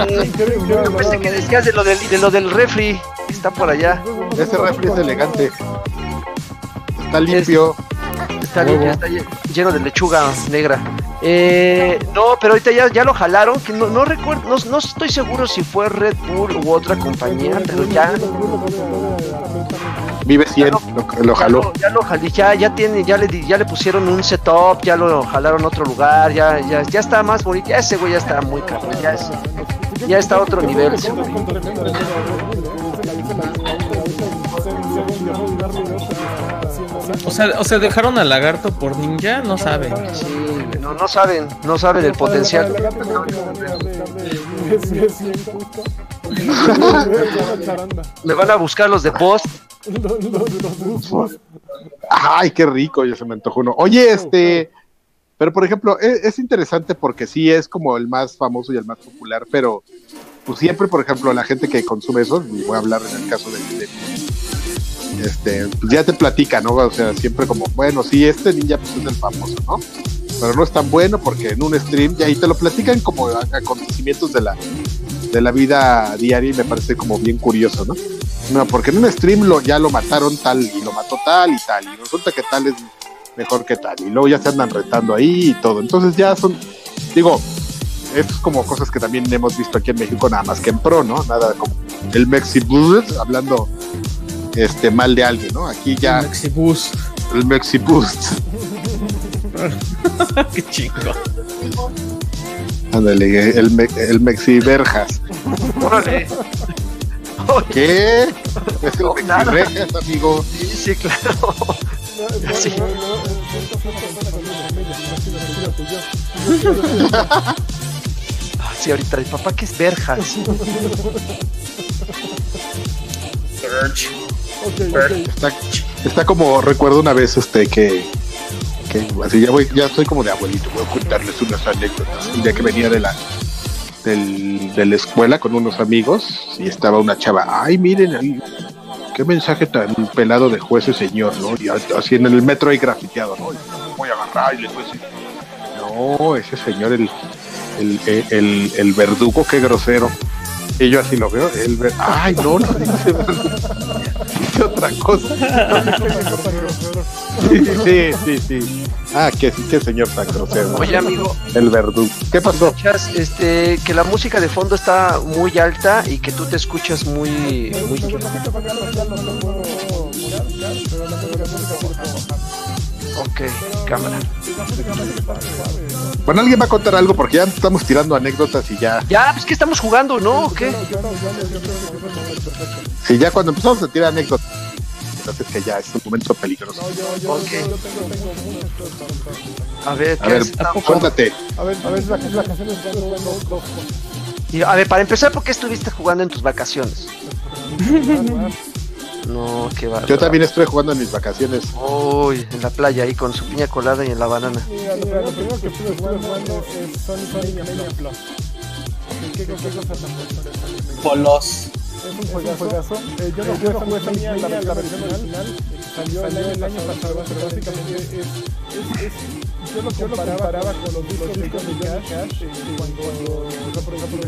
Este, yo pensé que decías de lo del, de lo del refri. Está por allá. Ese refri es elegante. Está limpio. Está, limpio, está lle- lleno de lechuga negra. Eh, no, pero ahorita ya, ya lo jalaron. Que no, no recuerdo, no, no estoy seguro si fue Red Bull u otra compañía, pero ya. Vive 100, lo, lo Ya jaló. lo, ya lo jalé, ya, ya tiene, ya le, di- ya le pusieron un setup, ya lo jalaron a otro lugar, ya, ya, ya está más bonito, ya ese güey ya está muy cabrón, ya es, ya está a otro nivel. ese güey. O sea, o sea, dejaron al lagarto por ninja, no sabe. Sí, no, no saben, no saben el potencial. <laughs> <laughs> Me van a buscar los de post. Ay, qué rico, ya se me antojó uno. Oye, este, pero por ejemplo, e, es, es interesante porque sí es como el más famoso y el más popular, pero pues siempre, por ejemplo, la gente que consume eso, y voy a hablar en el caso de, de- este, pues ya te platica, ¿no? O sea, siempre como, bueno, sí, este ninja pues es el famoso, ¿no? Pero no es tan bueno porque en un stream, y ahí te lo platican como acontecimientos de la, de la vida diaria y me parece como bien curioso, ¿no? No, porque en un stream lo, ya lo mataron tal y lo mató tal y tal, y resulta que tal es mejor que tal. Y luego ya se andan retando ahí y todo. Entonces ya son, digo, es como cosas que también hemos visto aquí en México, nada más que en pro, ¿no? Nada como el Mexibus hablando este mal de alguien, ¿no? Aquí ya. El Mexibus. El Mexibus. <laughs> Qué chico. Ándale, el, me, el Mexiverjas. Órale. ¿Qué? Es el Mexiverjas, amigo. Sí, sí, claro. Sí. Ah, sí, ahorita el papá que es verjas. Está, está como recuerdo una vez este que, que así ya voy, ya estoy como de abuelito, voy a contarles unas anécdotas. Un día que venía de la del, de la escuela con unos amigos y estaba una chava, ay miren ahí, qué mensaje tan pelado de juez ese señor, ¿no? Y así en el metro hay grafiteado, ¿no? Y voy a agarrar y les voy a no, ese señor, el, el, el, verdugo, qué grosero. Y yo así lo veo, el ver... ay, no, no dice <laughs> otra cosa. Sí, <laughs> <laughs> sí, sí, sí. Ah, qué, qué señor tan grosero. Oye, amigo, El verdugo. ¿Qué pasó? escuchas este, que la música de fondo está muy alta y que tú te escuchas muy... muy... Ok, cámara. Bueno, alguien va a contar algo porque ya estamos tirando anécdotas y ya. Ya, pues que estamos jugando, ¿no? ¿O qué? Sí, ya cuando empezamos a tirar anécdotas, entonces que ya es un momento peligroso. A ver, A ¿qué ver, estamos- cuéntate. A ver, a ver, la, la canción es dos, dos, dos, dos. Y, a ver, para empezar, ¿por qué estuviste jugando en tus vacaciones? <laughs> No, qué va. Yo también estuve jugando en mis vacaciones. Uy, en la playa ahí con su piña colada y en la banana. Mira, lo, lo primero que estuve jugando es Sonic Sonic Mania Plus. ¿Qué, qué, qué cosa tan buena? Polos. Es un juegazo. juegazo. Eh, yo no yo no jugué Sonic Mania, la, la versión original. Salió el año, el año pasado, pero básicamente es... es, es yo lo comparaba, con los discos de Johnny Cash eh, cuando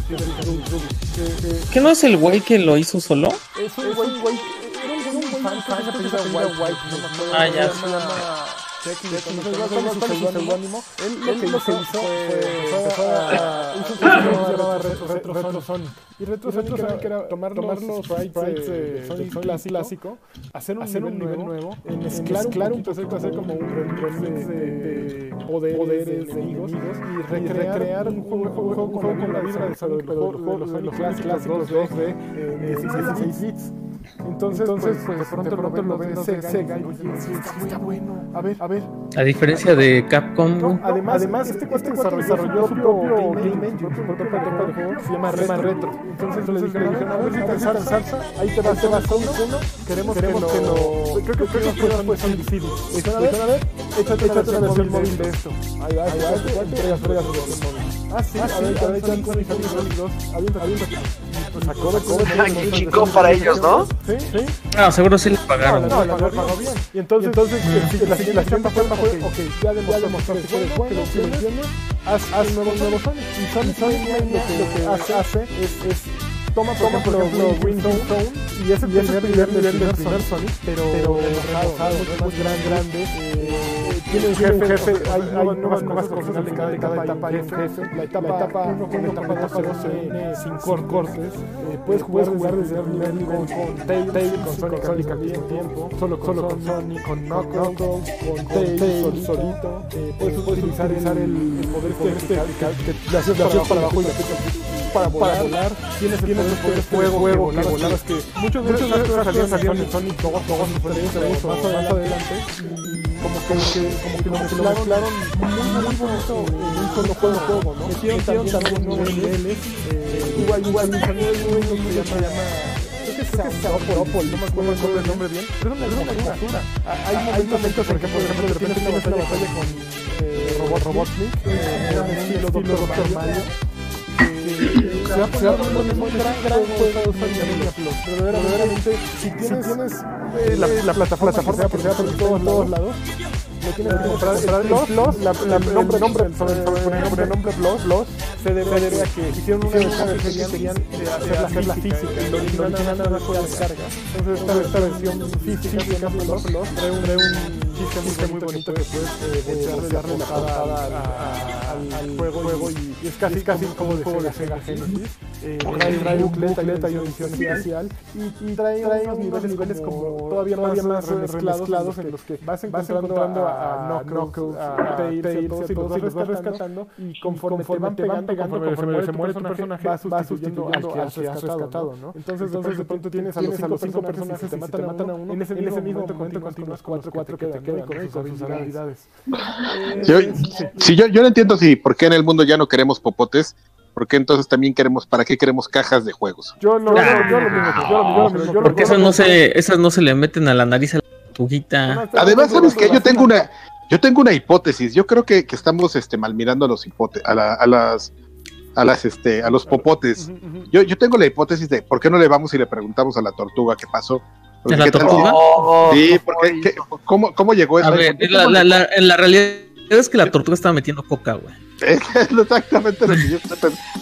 que- ¿Qué no es el güey que lo hizo solo? Es un güey, güey, era un güey fan, fan, no. Ah, seudónimo. Él lo que hizo fue. Y era, era tomar, los sprites de Sonic clásico, hacer un, hacer un nivel nuevo, mezclar, un poquito, hacer como un remix de, de poderes, de enemigos y recrear un juego, con la vibra de los clásicos 2D, eh, 16 bits. Entonces, pues, pues, de pronto, lo ves Sega oye, está bueno. A ver, a ver. A diferencia de Capcom, güey. Además, además este cuate desarrolló su propio Game Engine, su propio juego se llama Retro. Entonces le dijeron, a ver si te salsa, salsa, ahí te vas, te vas uno, uno, queremos, queremos que lo... Creo que creo que fue pues Sonic City. Dijeron, a ver, a ver, échate una versión móvil de esto. Ahí va, ahí va, tu versión móvil. Ah, sí, a ver, a ver, Sonic Sonic Sonic 2, aviéntate, aviéntate. Pues sacó de cobre. Qué chingón para ellos, ¿no? Sí, sí. Ah, seguro sí le No, pagaron. no, la pagó bien. Y entonces, entonces la siguiente etapa fue, ok, ya demostraste que eres bueno, que lo haz, haz nuevo, nuevo Sonic. Y Mania lo que hace, hace toma, toma por ejemplo, Windows Zone y es el primer nivel del primer Sonic, pero, pero rebajado, gran, grande. eh, tiene un jefe, jefe hay, hay nuevas, cosas de cada, de cada etapa, hay un jefe. La etapa 1 con la etapa 2 tiene sin cortes. Eh, puedes jugar, jugar desde un nivel con, con Tails, con Sonic, Sonic al mismo tiempo, solo con, solo con Sonic, con Knuckles, con Tails, solito. Eh, puedes utilizar el, el poder que le haces para abajo y le para volar, para volar. Tienes, tienes poder fuego, fuego, que que muchos de estos salieron salieron en Sonic 2, 2, 3, más adelante. Como que, como que lo mezclaron muy, muy bonito en un solo juego, juego ¿no? Metieron también nuevos niveles. Igual, igual, un que se llama creo que es no me acuerdo el nombre bien, pero es una caricatura. Hay momentos, por ejemplo, de repente tienes una batalla con Robot Robotnik, en estilo Doctor Mario, Verdaderamente, si tienes la, la plataforma que sea por todos, lados, lo tienes que comprar. El nombre, nombre, sobre, nombre se que hicieron una versión que de hacer la física. El original nada fue descarga. Entonces, esta, versión física, Plus, Plus, trae un, un chiste, chiste muy bonito que puedes eh, la al, juego, juego y, y, es casi, casi como de juego de Sega Genesis. Eh, trae, trae edición especial. y, y trae, trae unos niveles, niveles como todavía más, más remezclados en los que vas encontrando a Knuckles, a Tails, y todos, y los vas rescatando. y conforme te van pegando, conforme se muere tu personaje, vas sustituyendo al que has rescatado, ¿no? Entonces, entonces de pronto tienes a los cinco personajes que te matan a uno, en ese mismo momento continúas cuatro que te sus habilidades. <laughs> Yo, sí, yo, yo no entiendo si por qué en el mundo ya no queremos popotes, porque entonces también queremos, ¿para qué queremos cajas de juegos? Yo no, Ah, yo, yo lo mismo, yo lo mismo, yo lo Porque esas no se, esas no se le meten a la nariz a la tortuguita. Además, ¿sabes qué? Yo tengo una, yo tengo una hipótesis. Yo creo que, que estamos este, mal mirando a los hipote a, la- a las a las este a los popotes. Yo, yo tengo la hipótesis de por qué no le vamos y le preguntamos a la tortuga qué pasó. ¿A la tortuga? Oh, Sí, porque ¿qué- cómo, ¿cómo llegó eso? A ver, la, la, la, en la realidad es que la tortuga estaba metiendo coca, güey. Es <laughs> exactamente lo que yo.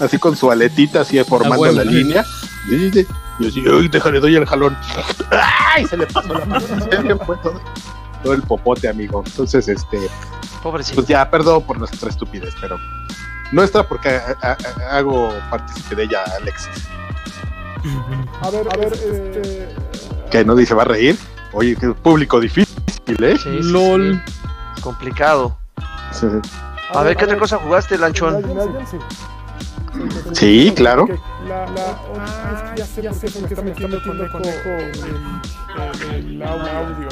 Así con su aletita, así formando Ah, bueno, la línea. Sí. Y así, "Ay, déjale, doy el jalón. ¡Ay! Se le pasó la mano. Fue todo, todo el popote, amigo. Entonces, este, Pobrecito. pues ya, perdón por nuestra estupidez, pero nuestra porque a- a- a- hago partícipe de ella, Alexis. A ver, a ver, este. Que no dice va a reír. Oye, que público difícil, ¿eh? Sí, sí, LOL. sí. Complicado. Sí. A ver, ¿qué otra cosa jugaste, Lanchón? Sí. Sí, claro. La, la, ah, ya sé, ya sé, porque está metiendo conejo el, audio.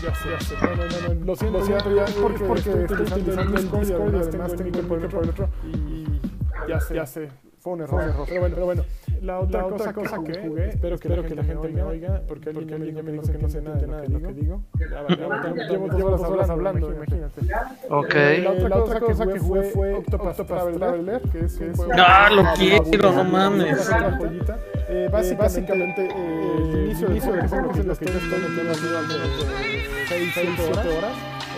Ya sé, ya sé. No, no, no, no. Lo siento, lo siento, ya es porque, porque estoy utilizando el Discord y además tengo que poner por el otro. Y ya sé, ya sé. Fue un error, Pero bueno, pero bueno. La otra, cosa, cosa que jugué, espero que, espero que la gente me oiga, porque alguien, alguien me dijo que no sé nada de lo que digo. Llevo horas hablando, imagínate. Ok. La otra, la otra cosa que jugué fue Octopath Traveler, que es un juego... Ah, lo quiero, no mames. Eh, básicamente, eh, el inicio que es lo que yo estoy metiendo así al menos 6, 7 horas,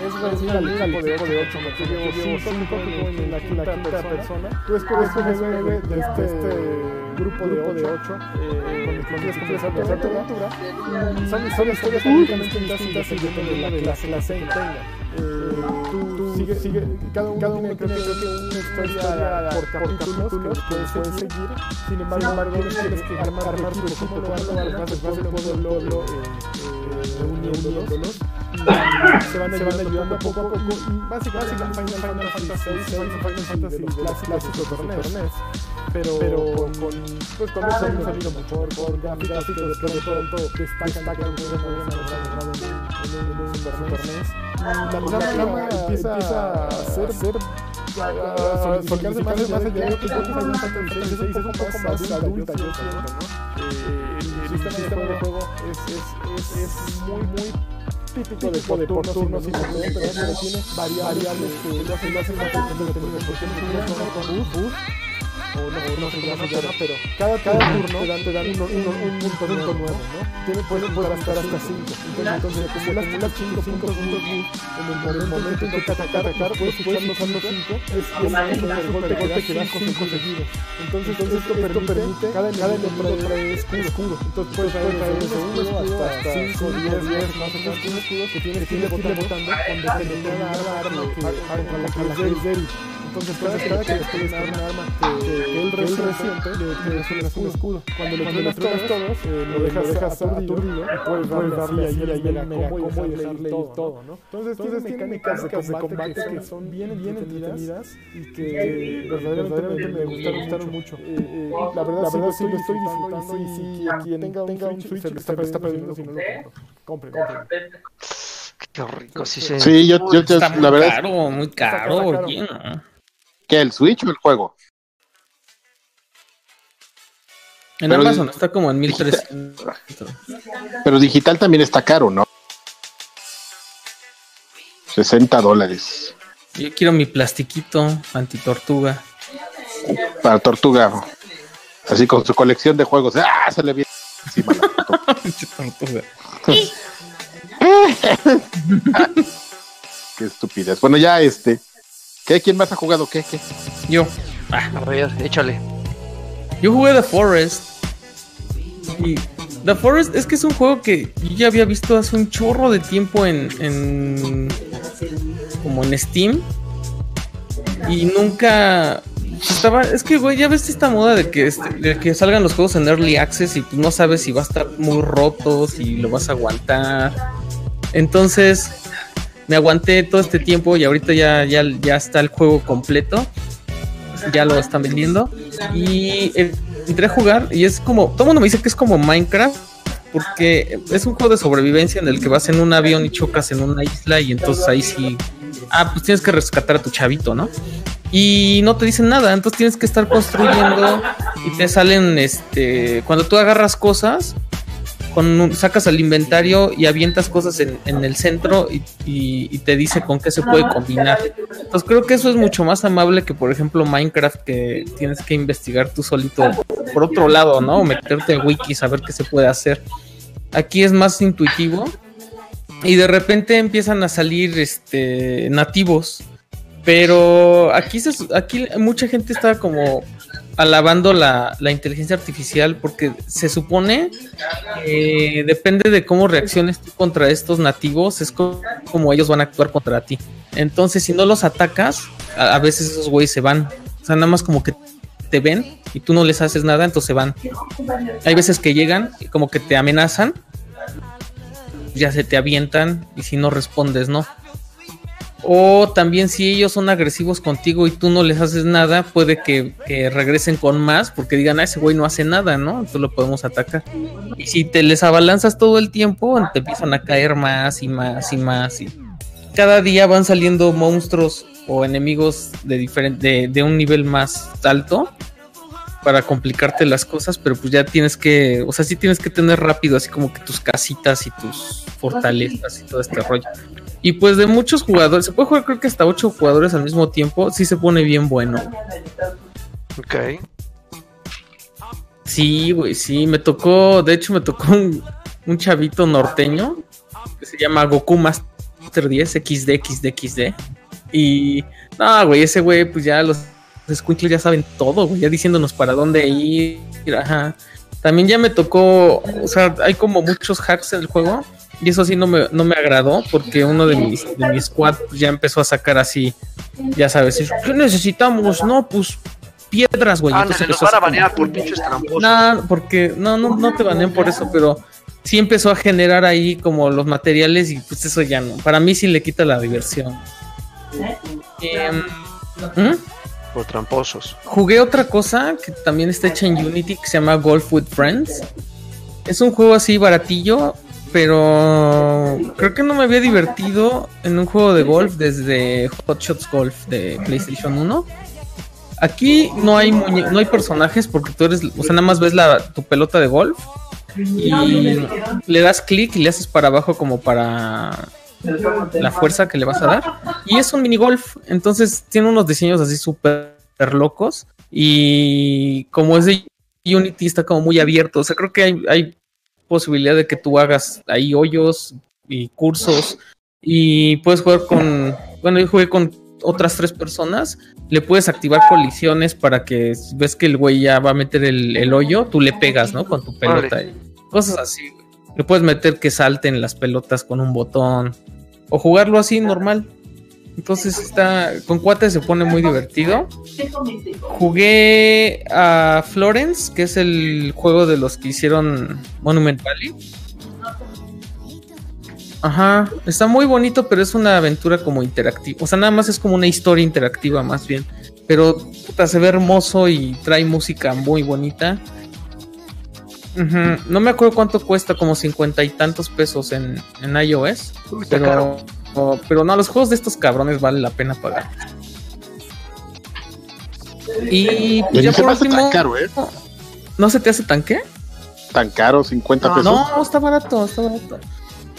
es reunir al equipo de 8 de 8, porque llevo 5 en la quinta persona. Tú escoges un héroe de este grupo de 8 con el que quieres comenzar tu aventura. Y Son historias completamente distintas dependiendo de la clase la que tenga. Eh, tú, sigue, sigue, cada uno, cada uno tiene, creo que una historia por capítulos que puedes, puedes seguir. Sin embargo, tienes, tienes que armar, tu equipo cuando después del pueblo eh, eh, reuniéndolos. Se van, se van ayudando poco a poco. Y básicamente Final, Final Fantasy VI, Final Fantasy de clásicos torneos. Pero, pero con, pues, con un sonido, sonido mejor, con gráficos que de pronto destacan que de nuevo en un en un torneo. Y la trama empieza a ser, solidificarse más, más allá de que yo Final Fantasy VI es un poco más adulta, yo siento, ¿no? Eh, el, el sistema de juego es muy, muy típico de, por turnos y pero, tiene variables que lo hacen, más entretenido. Por o no, no sé cómo se llama, pero cada, cada turno te dan, te dan un, un, un, punto, punto nuevo, ¿no? Tiene, pueden poder estar hasta 5. Entonces, acumulas 5 puntos en el, en el momento en que te atacar, atacar, puedes usar los 5 es, el golpe, golpe que das con 5 seguidos. Entonces, entonces esto permite, cada, cada elemento trae escudo. Entonces puedes traer desde un escudo hasta 5, 10, 10, más o menos un escudo que tienes que ir botando con determinada arma que, la que es débil. Entonces, cada, cada que después un arma que, que él reciente, le tienes un escudo. Cuando lo truenas todos, todos eh, lo dejas aturdido y puedes darle ahí, ahí el combo y dejarle ir todo, ¿no? Entonces, entonces tiene mecánicas de combate que son bien, bien entretenidas y que verdaderamente me gustaron mucho. Eh, eh, la verdad, la verdad sí lo estoy disfrutando y si quien tenga un Switch se lo está perdiendo si no lo compro. Compre, compre. Qué rico, sí, sí. Sí, yo, yo, yo- Está muy la verdad es caro, muy caro, Está que el Switch o el juego. En Pero Amazon está como en 1300. Pero digital también está caro, ¿no? 60 dólares Yo quiero mi plastiquito antitortuga. para Tortuga. Así con su colección de juegos. ¡Ah! Se le viene encima la tortuga. <laughs> Antitortuga. <laughs> Qué estupidez. Bueno, ya este. ¿Qué? ¿Quién más ha jugado? ¿Qué? ¿Qué? Yo. Ah, A ver, échale. yo jugué The Forest. Y The Forest es que es un juego que yo ya había visto hace un chorro de tiempo en, en como en Steam y nunca estaba es que güey ya ves esta moda de que de que salgan los juegos en early access y tú no sabes si va a estar muy roto si lo vas a aguantar entonces me aguanté todo este tiempo y ahorita ya ya, ya está el juego completo ya lo están vendiendo y eh, entré a jugar y es como, todo el mundo me dice que es como Minecraft, porque es un juego de sobrevivencia en el que vas en un avión y chocas en una isla y entonces ahí sí, ah, pues tienes que rescatar a tu chavito, ¿no? Y no te dicen nada, entonces tienes que estar construyendo y te salen, este, cuando tú agarras cosas, con, sacas al inventario y avientas cosas en, en el centro y, y, y, te dice con qué se puede combinar. Entonces creo que eso es mucho más amable que por ejemplo Minecraft que tienes que investigar tú solito por otro lado, ¿no? O meterte en wiki, saber qué se puede hacer. Aquí es más intuitivo y de repente empiezan a salir este nativos. Pero aquí, se, aquí mucha gente está como alabando la, la, inteligencia artificial porque se supone eh, depende de cómo reacciones tú contra estos nativos, es como, como ellos van a actuar contra ti. Entonces, si no los atacas, a, a veces esos güeyes se van. O sea, nada más como que te ven y tú no les haces nada, entonces se van. Hay veces que llegan y como que te amenazan, ya se te avientan y si no respondes, no. O también si ellos son agresivos contigo y tú no les haces nada, puede que, regresen con más porque digan, ah, ese güey no hace nada, ¿no? Entonces lo podemos atacar. Y si te les abalanzas todo el tiempo, te empiezan a caer más y más y más. Y cada día van saliendo monstruos o enemigos de, diferente, de un nivel más alto para complicarte las cosas, pero pues ya tienes que, o sea, sí tienes que tener rápido así como que tus casitas y tus fortalezas y todo este rollo. Y pues de muchos jugadores, se puede jugar creo que hasta ocho jugadores al mismo tiempo, sí se pone bien bueno. Ok. Sí, güey, sí, me tocó, de hecho me tocó un, un chavito norteño que se llama Goku Master 10 XD XD XD. Y no, güey, ese güey pues ya los Squinkles ya saben todo, güey, ya diciéndonos para dónde ir. Ajá. También ya me tocó, o sea, hay como muchos hacks en el juego y eso sí no me, no me agradó porque uno de mis, de mis squad ya empezó a sacar así, ya sabes, ¿qué necesitamos? No, pues piedras, güey. Ah, nos van a banear por pinches tramposos. Nah, porque no, no, no te banean por eso, pero sí empezó a generar ahí como los materiales y pues eso ya no. Para mí sí le quita la diversión. Eh, ¿hmm? Por tramposos. Jugué otra cosa que también está hecha en Unity que se llama Golf with Friends. Es un juego así baratillo, pero creo que no me había divertido en un juego de golf desde Hot Shots Golf de PlayStation 1. Aquí no hay no hay personajes porque tú eres, o sea, nada más ves la, tu pelota de golf y le das clic y le haces para abajo como para la fuerza que le vas a dar. Y es un mini golf, entonces tiene unos diseños así súper locos y como es de Unity está como muy abierto, o sea, creo que hay, hay posibilidad de que tú hagas ahí hoyos y cursos y puedes jugar con, bueno, yo jugué con otras tres personas, le puedes activar colisiones para que ves que el güey ya va a meter el, el hoyo, tú le pegas, ¿no? Con tu pelota. Vale. Cosas así, güey. Le puedes meter que salten las pelotas con un botón. O jugarlo así normal. Entonces está. Con cuates se pone muy divertido. Jugué a Florence, que es el juego de los que hicieron Monument Valley. Ajá, está muy bonito, pero es una aventura como interactiva. O sea, nada más es como una historia interactiva, más bien. Pero puta, se ve hermoso y trae música muy bonita. Uh -huh. No me acuerdo cuánto cuesta, como cincuenta y tantos pesos en, en iOS. Uy, pero, pero no, los juegos de estos cabrones vale la pena pagar. Y pues, ya por último, tan caro, ¿eh? ¿No se te hace tan qué? Tan caro, 50 no, pesos. No, está barato, está barato.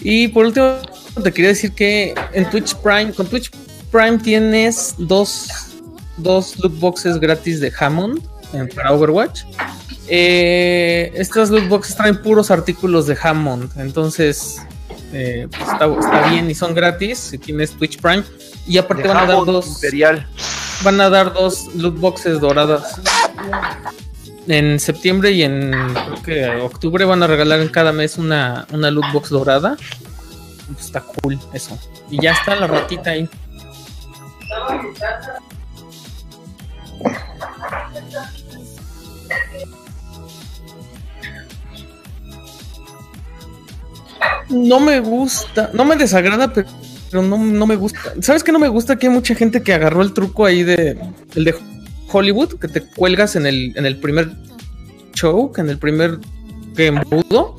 Y por último, te quería decir que en Twitch Prime, con Twitch Prime tienes dos, dos loot boxes gratis de Hammond en, para Overwatch. Eh, estas loot boxes traen puros artículos de Hammond, entonces eh, pues está, está, bien y son gratis si tienes Twitch Prime. Y aparte de van a dar dos. Imperial. Van a dar dos loot boxes doradas. en septiembre y en creo que octubre van a regalar en cada mes una, una loot box dorada. Está cool eso. Y ya está la ratita ahí. No me gusta, no me desagrada, pero, no, no, me gusta. ¿Sabes qué no me gusta? Que hay mucha gente que agarró el truco ahí de el de Hollywood, que te cuelgas en el, en el primer show, que en el primer embudo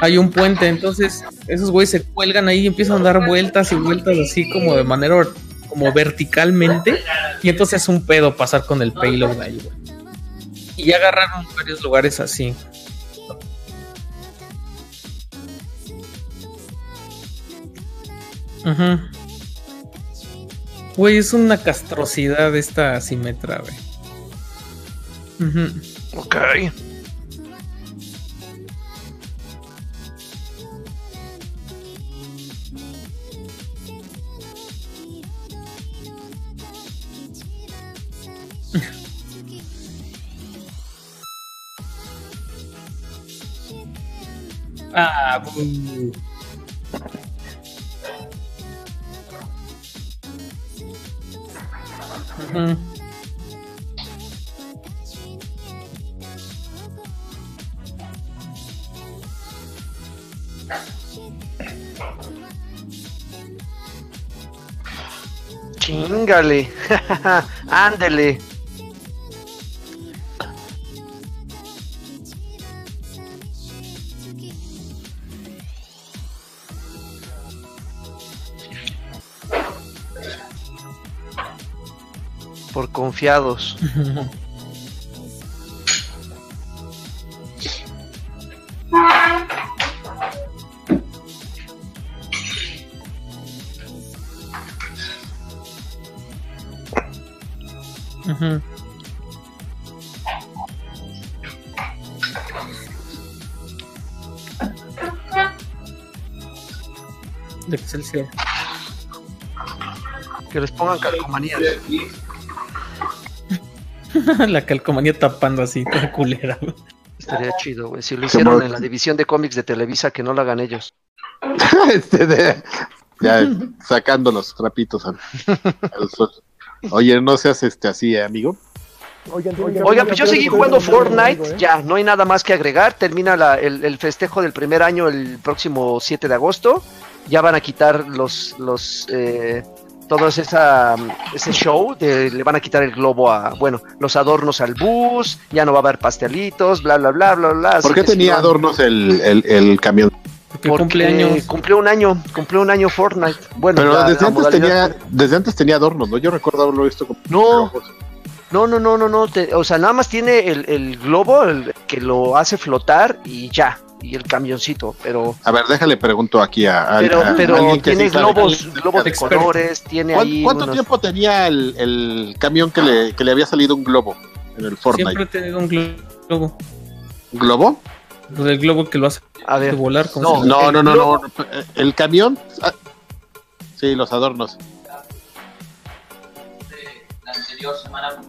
hay un puente, entonces esos güeyes se cuelgan ahí y empiezan a dar vueltas y vueltas así como de manera como verticalmente y entonces es un pedo pasar con el payload ahí, Y ya agarraron varios lugares así. Ajá. Güey, es una castrosidad esta simetra, güey. Ok. ah, Chingale. Ándele. Confiados. De Excelsior. Que les pongan calcomanías. <laughs> la calcomanía tapando así, toda culera. Estaría chido, güey. Si lo hicieron en la división de cómics de Televisa, que no lo hagan ellos. <laughs> este de, ya sacando los trapitos al, <laughs> Oye, no seas este así, eh, amigo. Oigan, pues yo seguí jugando Fortnite, ya, no hay nada más que agregar. Termina la, el, el, festejo del primer año el próximo 7 de agosto. Ya van a quitar los, los eh, todos esa, ese show, de, le van a quitar el globo a, bueno, los adornos al bus, ya no va a haber pastelitos, bla, bla, bla, bla, bla. ¿Por qué tenía adornos el, el, el camión? Porque, Porque cumplió un año, cumplió un año Fortnite. Bueno, pero desde, antes tenía, desde antes tenía adornos, ¿no? Yo recuerdo haberlo visto como... No, no, no, no, no, no, o sea, nada más tiene el, el globo el, que lo hace flotar y ya, y el camioncito, pero... A ver, déjale pregunto aquí a, pero, pero tiene globos, globos de colores, tiene ahí ¿Cuánto tiempo tenía el, el camión que le, que le había salido un globo en el Fortnite? Siempre he tenido un globo. ¿Un globo? El globo que lo hace a ver, volar. No, no, no, no, no, el camión... Ah, sí, los adornos. La anterior semana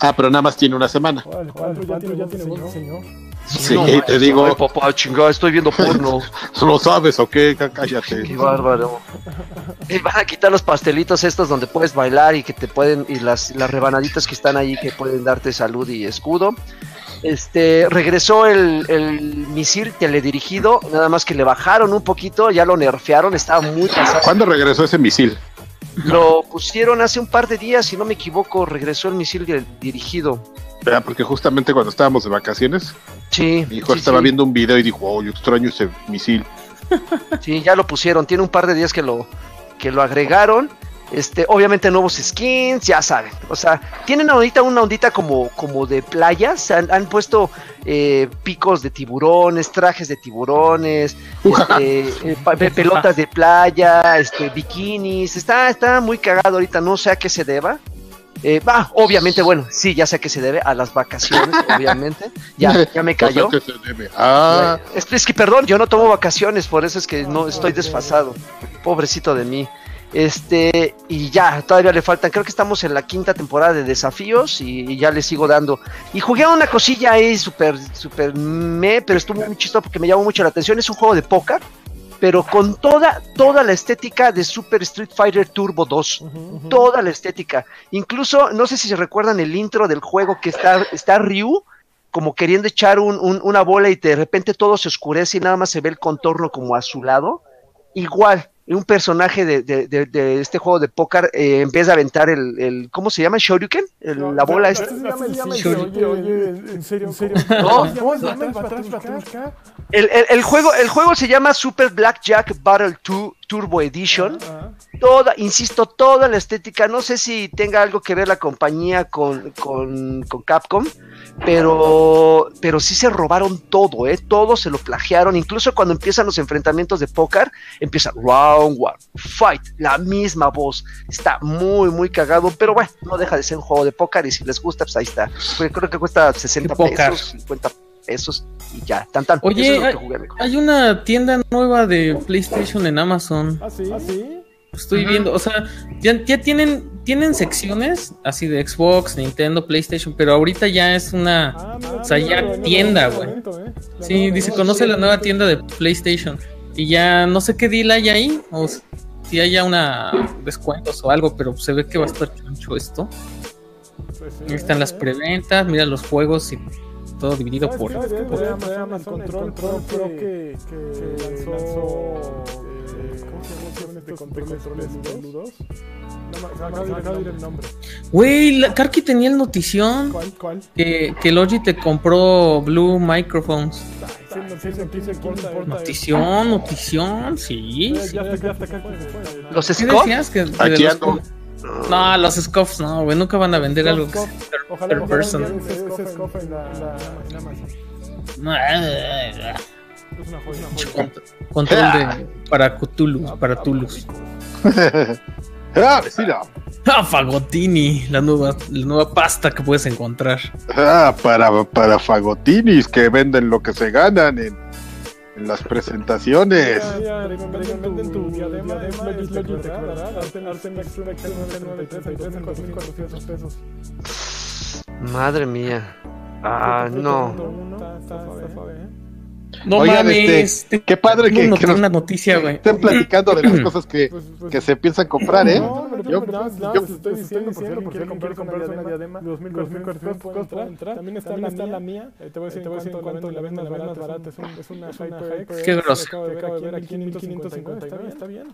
Ah, pero nada más tiene una semana. ¿Cuál, cuál, ya tiene, ya tiene buen señor. Sí, te digo. Ay, papá, chingada, estoy viendo porno. <laughs> ¿Lo sabes o qué? Cállate. Qué bárbaro. Y van a quitar los pastelitos estos donde puedes bailar y que te pueden. Y las, las rebanaditas que están ahí que pueden darte salud y escudo. Este, regresó el, el misil teledirigido, nada más que le bajaron un poquito, ya lo nerfearon, estaba muy pasado. ¿Cuándo regresó ese misil? Lo pusieron hace un par de días, si no me equivoco, regresó el misil dirigido. ¿Verdad? Porque justamente cuando estábamos de vacaciones, sí, mi hijo sí, estaba sí. viendo un video y dijo, oh, yo extraño ese misil. <laughs> Sí, ya lo pusieron, tiene un par de días que lo, que lo agregaron. Este, obviamente nuevos skins, ya saben. O sea, tienen ahorita una ondita como, como de playas. Han, han puesto eh, picos de tiburones, trajes de tiburones, este, <laughs> eh, pelotas de playa, este, bikinis. Está, está muy cagado ahorita, no sé a qué se deba. Eh, obviamente, bueno, sí, ya sé a qué se debe, a las vacaciones, <laughs> obviamente. Ya, ya me cayó. Que se debe. Ah, Es, es que perdón, yo no tomo vacaciones, por eso es que no estoy desfasado. Pobrecito de mí. Este, y ya, todavía le faltan, creo que estamos en la quinta temporada de desafíos y, y ya le sigo dando. Y jugué a una cosilla ahí súper, súper me, pero estuvo muy chistoso porque me llamó mucho la atención. Es un juego de póker, pero con toda, toda la estética de Super Street Fighter Turbo 2. Toda la estética. Incluso, no sé si se recuerdan el intro del juego que está, está Ryu como queriendo echar un- un- una bola y de repente todo se oscurece y nada más se ve el contorno como azulado. Igual, un personaje de, de- de- de este juego de póker eh, vez de aventar el, el- ¿cómo se llama? ¿Shoryuken? El- la bola esta. Así se llama el Sí, sitio, sí. Oye, oye, en serio, en serio. No. ¿Cómo se llama el Batrushka? El, el- el juego, el juego se llama Super Blackjack Battle 2 Turbo Edition. Ajá. Toda, insisto, toda la estética. No sé si tenga algo que ver la compañía con, con, con Capcom, pero, pero sí se robaron todo, ¿eh? Todo se lo plagiaron. Incluso cuando empiezan los enfrentamientos de póker, empieza round one, fight, la misma voz. Está muy, muy cagado, pero bueno, no deja de ser un juego de póker y si les gusta, pues ahí está. Pues creo que cuesta 60 ¿Qué póker? pesos, 50 pesos y ya, tan tan. Oye, Eso es hay- una tienda nueva de PlayStation en Amazon. ¿Ah, sí? ¿Ah, sí? Estoy viendo, o sea, ya, ya tienen, tienen secciones así de Xbox, Nintendo, PlayStation, pero ahorita ya es una... Ah, O sea, ya tienda, güey. eh. Sí, dice, conoce la nueva tienda de PlayStation. Y ya no sé qué deal hay ahí, o si haya una descuentos o algo, pero se ve que va a estar choncho esto. Pues sí, Ahí están las eh. preventas, mira los juegos y todo dividido ¿Sabes por... qué? ¿Sabes qué? por- De Amazon, Amazon, el control pro que, que lanzó, eh, ¿cómo se llama este controles peludos? No, me- acabo de- acabo de ir el nombre. Güey, Karki tenía el notición ¿Cuál? ¿Cuál? que, que Logitech compró Blue Microphones. No, no, ¿quién se importa, eh? Notición, notición, sí. Los ¿Qué Scott, Aquí ando. No, los Scoffs no, güey, nunca van a vender algo que sea Ojalá third ojalá person. ese Scoff en- Scoff en la- en la- en Amazon. <laughs> No, ah, ah, Es una joya, Control de para Cthulhu, para Tulus. Ah. <laughs> Ah, Fagotini, la nueva, la nueva pasta que puedes encontrar. Ah, para, para fagotinis que venden lo que se ganan en, en las presentaciones. Ya, ya, venden- venden tu diadema, es Logitech, ¿verdad? Arten- Artemis X 933 en 2.400 pesos. madre mía. Ah, no. No Oigan, mames. este, qué padre que- nos- una noticia, güey. Estén platicando de las <clears throat> cosas que, Pues- pues- que se piensan comprar, ¿eh? No, Yo- estoy diciendo, por quiere comprar una diadema, 2.400 puede entrar. También está la mía. Eh, Te voy a decir en cuánto la venden más barata. Es un- Es una HyperX. Qué grosso. Acabo de ver acabo de ver aquí en 1550. Está bien, está bien.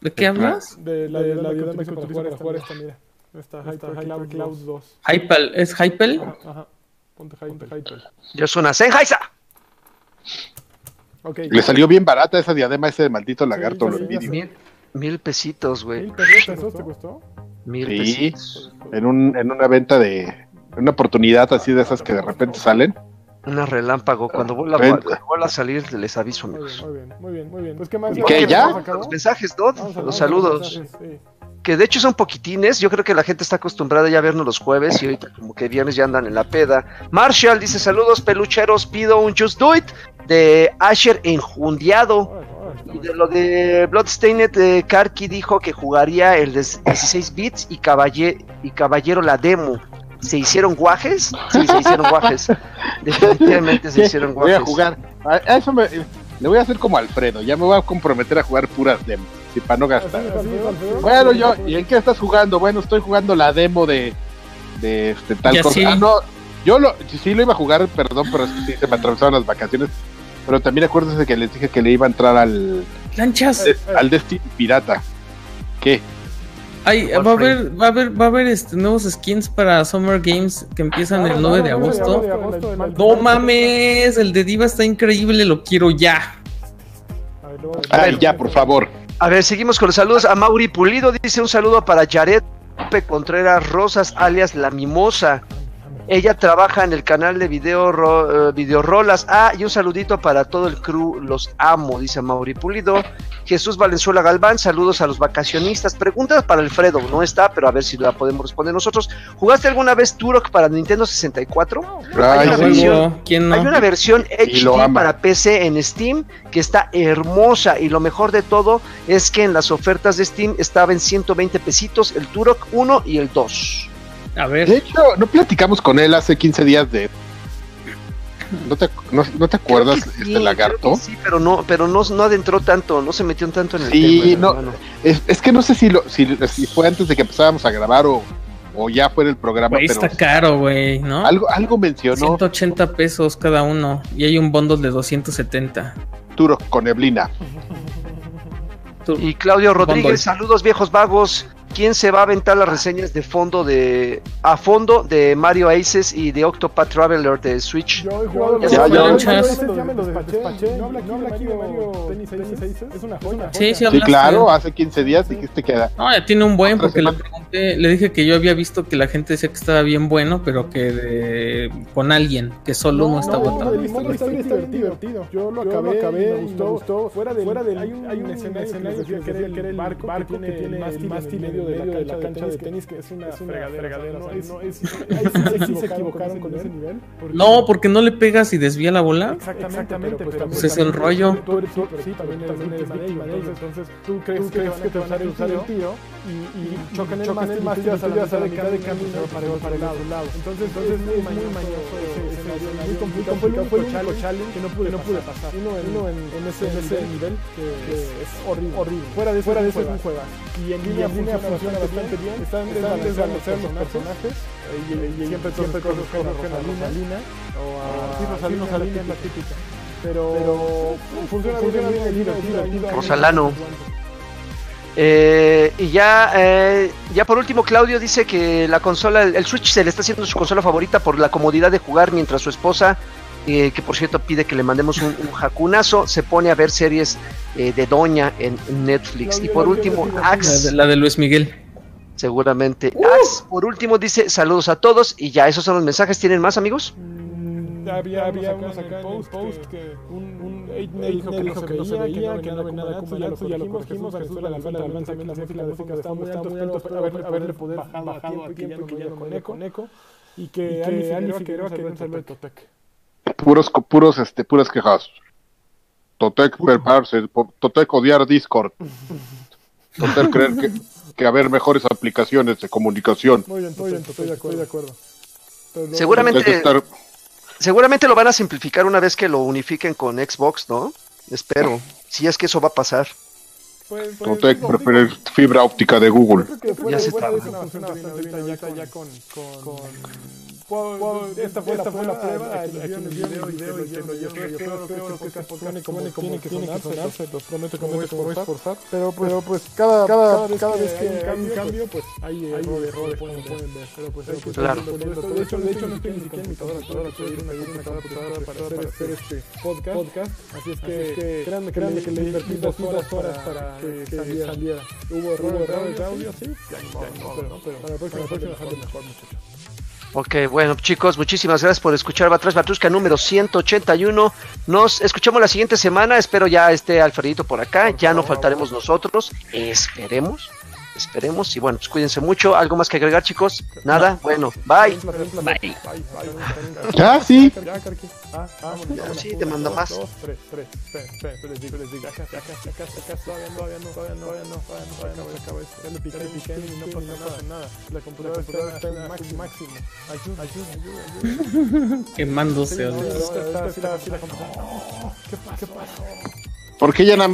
¿De qué hablas? De la diadema que utilizo para jugar esta, mira. Esta Hyper Cloud 2. Hypel, ¿es Hypel? Ajá. Ponte. Hyper. Yo soy una Sennheiser. Ok. Le salió bien barata esa diadema, ese maldito lagarto, Sí, lo envidio. Mil, mil pesitos, güey. ¿Mil pesos te costó? Mil Sí, pesitos. en, un, en una venta de. en una oportunidad así de esas que de repente salen. Una relámpago. Cuando vuelva a salir, les aviso, amigos. muy bien, muy bien, muy bien. Pues, ¿qué más? ¿Y qué, ya? Los mensajes, ¿no? Los saludos. mensajes, sí. Que de hecho son poquitines. Yo creo que la gente está acostumbrada ya a vernos los jueves y ahorita como que viernes ya andan en la peda. Marshall dice saludos pelucheros, pido un Just Do It de Asher enjundiado. Y de lo de Bloodstained, eh, Karki dijo que jugaría el de 16 bits y, Caballe- y Caballero la demo. ¿Se hicieron guajes? Sí, se hicieron guajes. <laughs> Definitivamente se hicieron Voy a guajes. jugar. A, a eso me, le voy a hacer como Alfredo. Ya me voy a comprometer a jugar puras demos. Y para no gastar. Así, así, Alfredo. Bueno, yo, ¿y en qué estás jugando? Bueno, estoy jugando la demo de, de este, tal cosa. sí. Ah, no, yo lo, sí, lo iba a jugar, perdón, pero es que sí se me atravesaron las vacaciones. Pero también acuérdense que les dije que le iba a entrar al, Lanchas. al Destiny Pirata. ¿Qué? Ay, va a haber, va a haber, va a haber este, nuevos skins para Summer Games que empiezan el 9 de agosto. No mames, el de Diva está increíble, lo quiero ya. A ver, luego- Ay, ya, por favor. A ver, seguimos con los saludos. A Mauri Pulido dice un saludo para Jared Contreras Rosas, alias La Mimosa. Ella trabaja en el canal de video, ro- eh, Videorolas. Ah, y un saludito para todo el crew. Los amo, dice Mauri Pulido. Jesús Valenzuela Galván, saludos a los vacacionistas. Preguntas para Alfredo, no está, pero a ver si la podemos responder nosotros. ¿Jugaste alguna vez Turok para Nintendo 64? Ay, Hay una versión- ¿Quién no? Hay una versión HD para PC en Steam que está hermosa y lo mejor de todo es que en las ofertas de Steam estaba en 120 pesitos el Turok 1 y el 2. A De hecho, no platicamos con él hace 15 días de. ¿No te, no, no te acuerdas, sí, este lagarto? Sí, pero no, pero no, no adentró tanto, no se metió tanto en el Sí, tema. no. Es, es que no sé si, lo, si, si fue antes de que empezábamos a grabar o, o ya fue en el programa, güey, pero está caro, güey, ¿no? algo, algo mencionó 180 pesos cada uno. Y hay un bundle de 270. Turo con neblina. Y Claudio Rodríguez, saludos viejos vagos. ¿Quién se va a aventar las reseñas de fondo de a fondo de Mario Aces y de Octopath Traveler de Switch? Yo he jugado Ya, los- ya. ya me los despaché. No habla aquí, no habla aquí de Mario Tennis Aces. Es una joya. Sí, sí, Sí, claro, hace 15 días dijiste que era. No, ya tiene un buen, porque le pregunté, le dije que yo había visto que la gente decía que estaba bien bueno, pero que de- con alguien, que solo uno estaba no, tan el modo historia está divertido. Yo lo acabé, acabé y me gustó. Fuera del, fuera del hay un, hay un escenario, que era el barco, barco que tiene el mástil en medio de la cancha de tenis, que es una fregadera. No, es, ahí sí se equivocaron con ese nivel. No, porque no le pegas y desvía la bola. Exactamente, pero Pues es el rollo. Tú eres, tú, sí, también eres víctima de ello. Entonces, entonces tú crees, tú crees que te van a usar el tiro y, chocan el mástil, y tú vas a la mitad de camino para el, otro lado. Entonces, entonces es muy mañoso muy complicado. Fue el único challenge que no pude, no pude pasar. Uno en, uno en, en ese, en ese nivel que, es horrible. horrible. Fuera de, fuera de eso es un juegazo. Y en línea, línea funciona bastante bien. Están desbalanceados los personajes. eh, Y, y siempre siempre con Rosalina o a sí, Rosalina, es la típica. Pero, funciona, funciona bien, divertido. Rosalano. Eh, y ya, eh, ya por último, Claudio dice que la consola, el, el Switch se le está haciendo su consola favorita por la comodidad de jugar mientras su esposa, eh, que por cierto pide que le mandemos un, un jacunazo, se pone a ver series eh, de Doña en, Netflix. Y por último, La de, la de Luis Miguel. seguramente. Axe, por último, dice saludos a todos. Y ya, esos son los mensajes. ¿Tienen más, amigos? Mm, Había, había unos acá en el post que un, un dijo que, dijo que no se veía, que no ve nada como ya lo corregimos, Jesús Venezuela Galván también también la música la música está muy alto, alto, espero haberle, haberle poder bajado a tiempo y que ya no me con eco y que Ani Figueroa que a Totec. Puros, puros, este, puras quejas. Totec prepararse, Totec odiar Discord. <laughs> Totec creer que, que haber mejores aplicaciones de comunicación. Muy bien, muy bien, estoy de acuerdo. Estoy de acuerdo. Pero lo- Seguramente- Totec estar- Seguramente lo van a simplificar una vez que lo unifiquen con Xbox, ¿no? Espero. Si es que eso va a pasar. pues- pues, Totec digo, fibra óptica de Google. Ya se está. con, con, esta fue, esta fue la prueba, aquí nos vieron el video y video y que lo yo espero, espero, espero que este podcast como tiene que sonar, se los prometo que no me voy a esforzar, pero pues, pero pues cada, vez que hay un cambio, pues hay errores, errores pueden pueden ver, pero pues hay que Claro. todo. De hecho, de hecho no estoy ni siquiera en mi computadora, estoy en una computadora para hacer, hacer este podcast, así es que créanme, créanme que le invertí dos horas, para que saliera. Hubo errores de audio, sí, pero para la próxima, la próxima mejor, muchachos. Ok, bueno chicos, muchísimas gracias por escuchar Batrás Batrusca número 181. Nos escuchamos la siguiente semana. Espero ya esté Alfredito por acá. Ya no faltaremos nosotros. Esperemos. Esperemos. Y bueno, pues cuídense mucho. ¿Algo más que agregar, chicos? Nada. Bueno, bye. Bye. Ya, sí. Ya. Ah, ah, No, sí, te manda más. No, no, no, no, no, no, no. Quemándose. Sí, no, ¿no? computadora. ¿Qué ya nada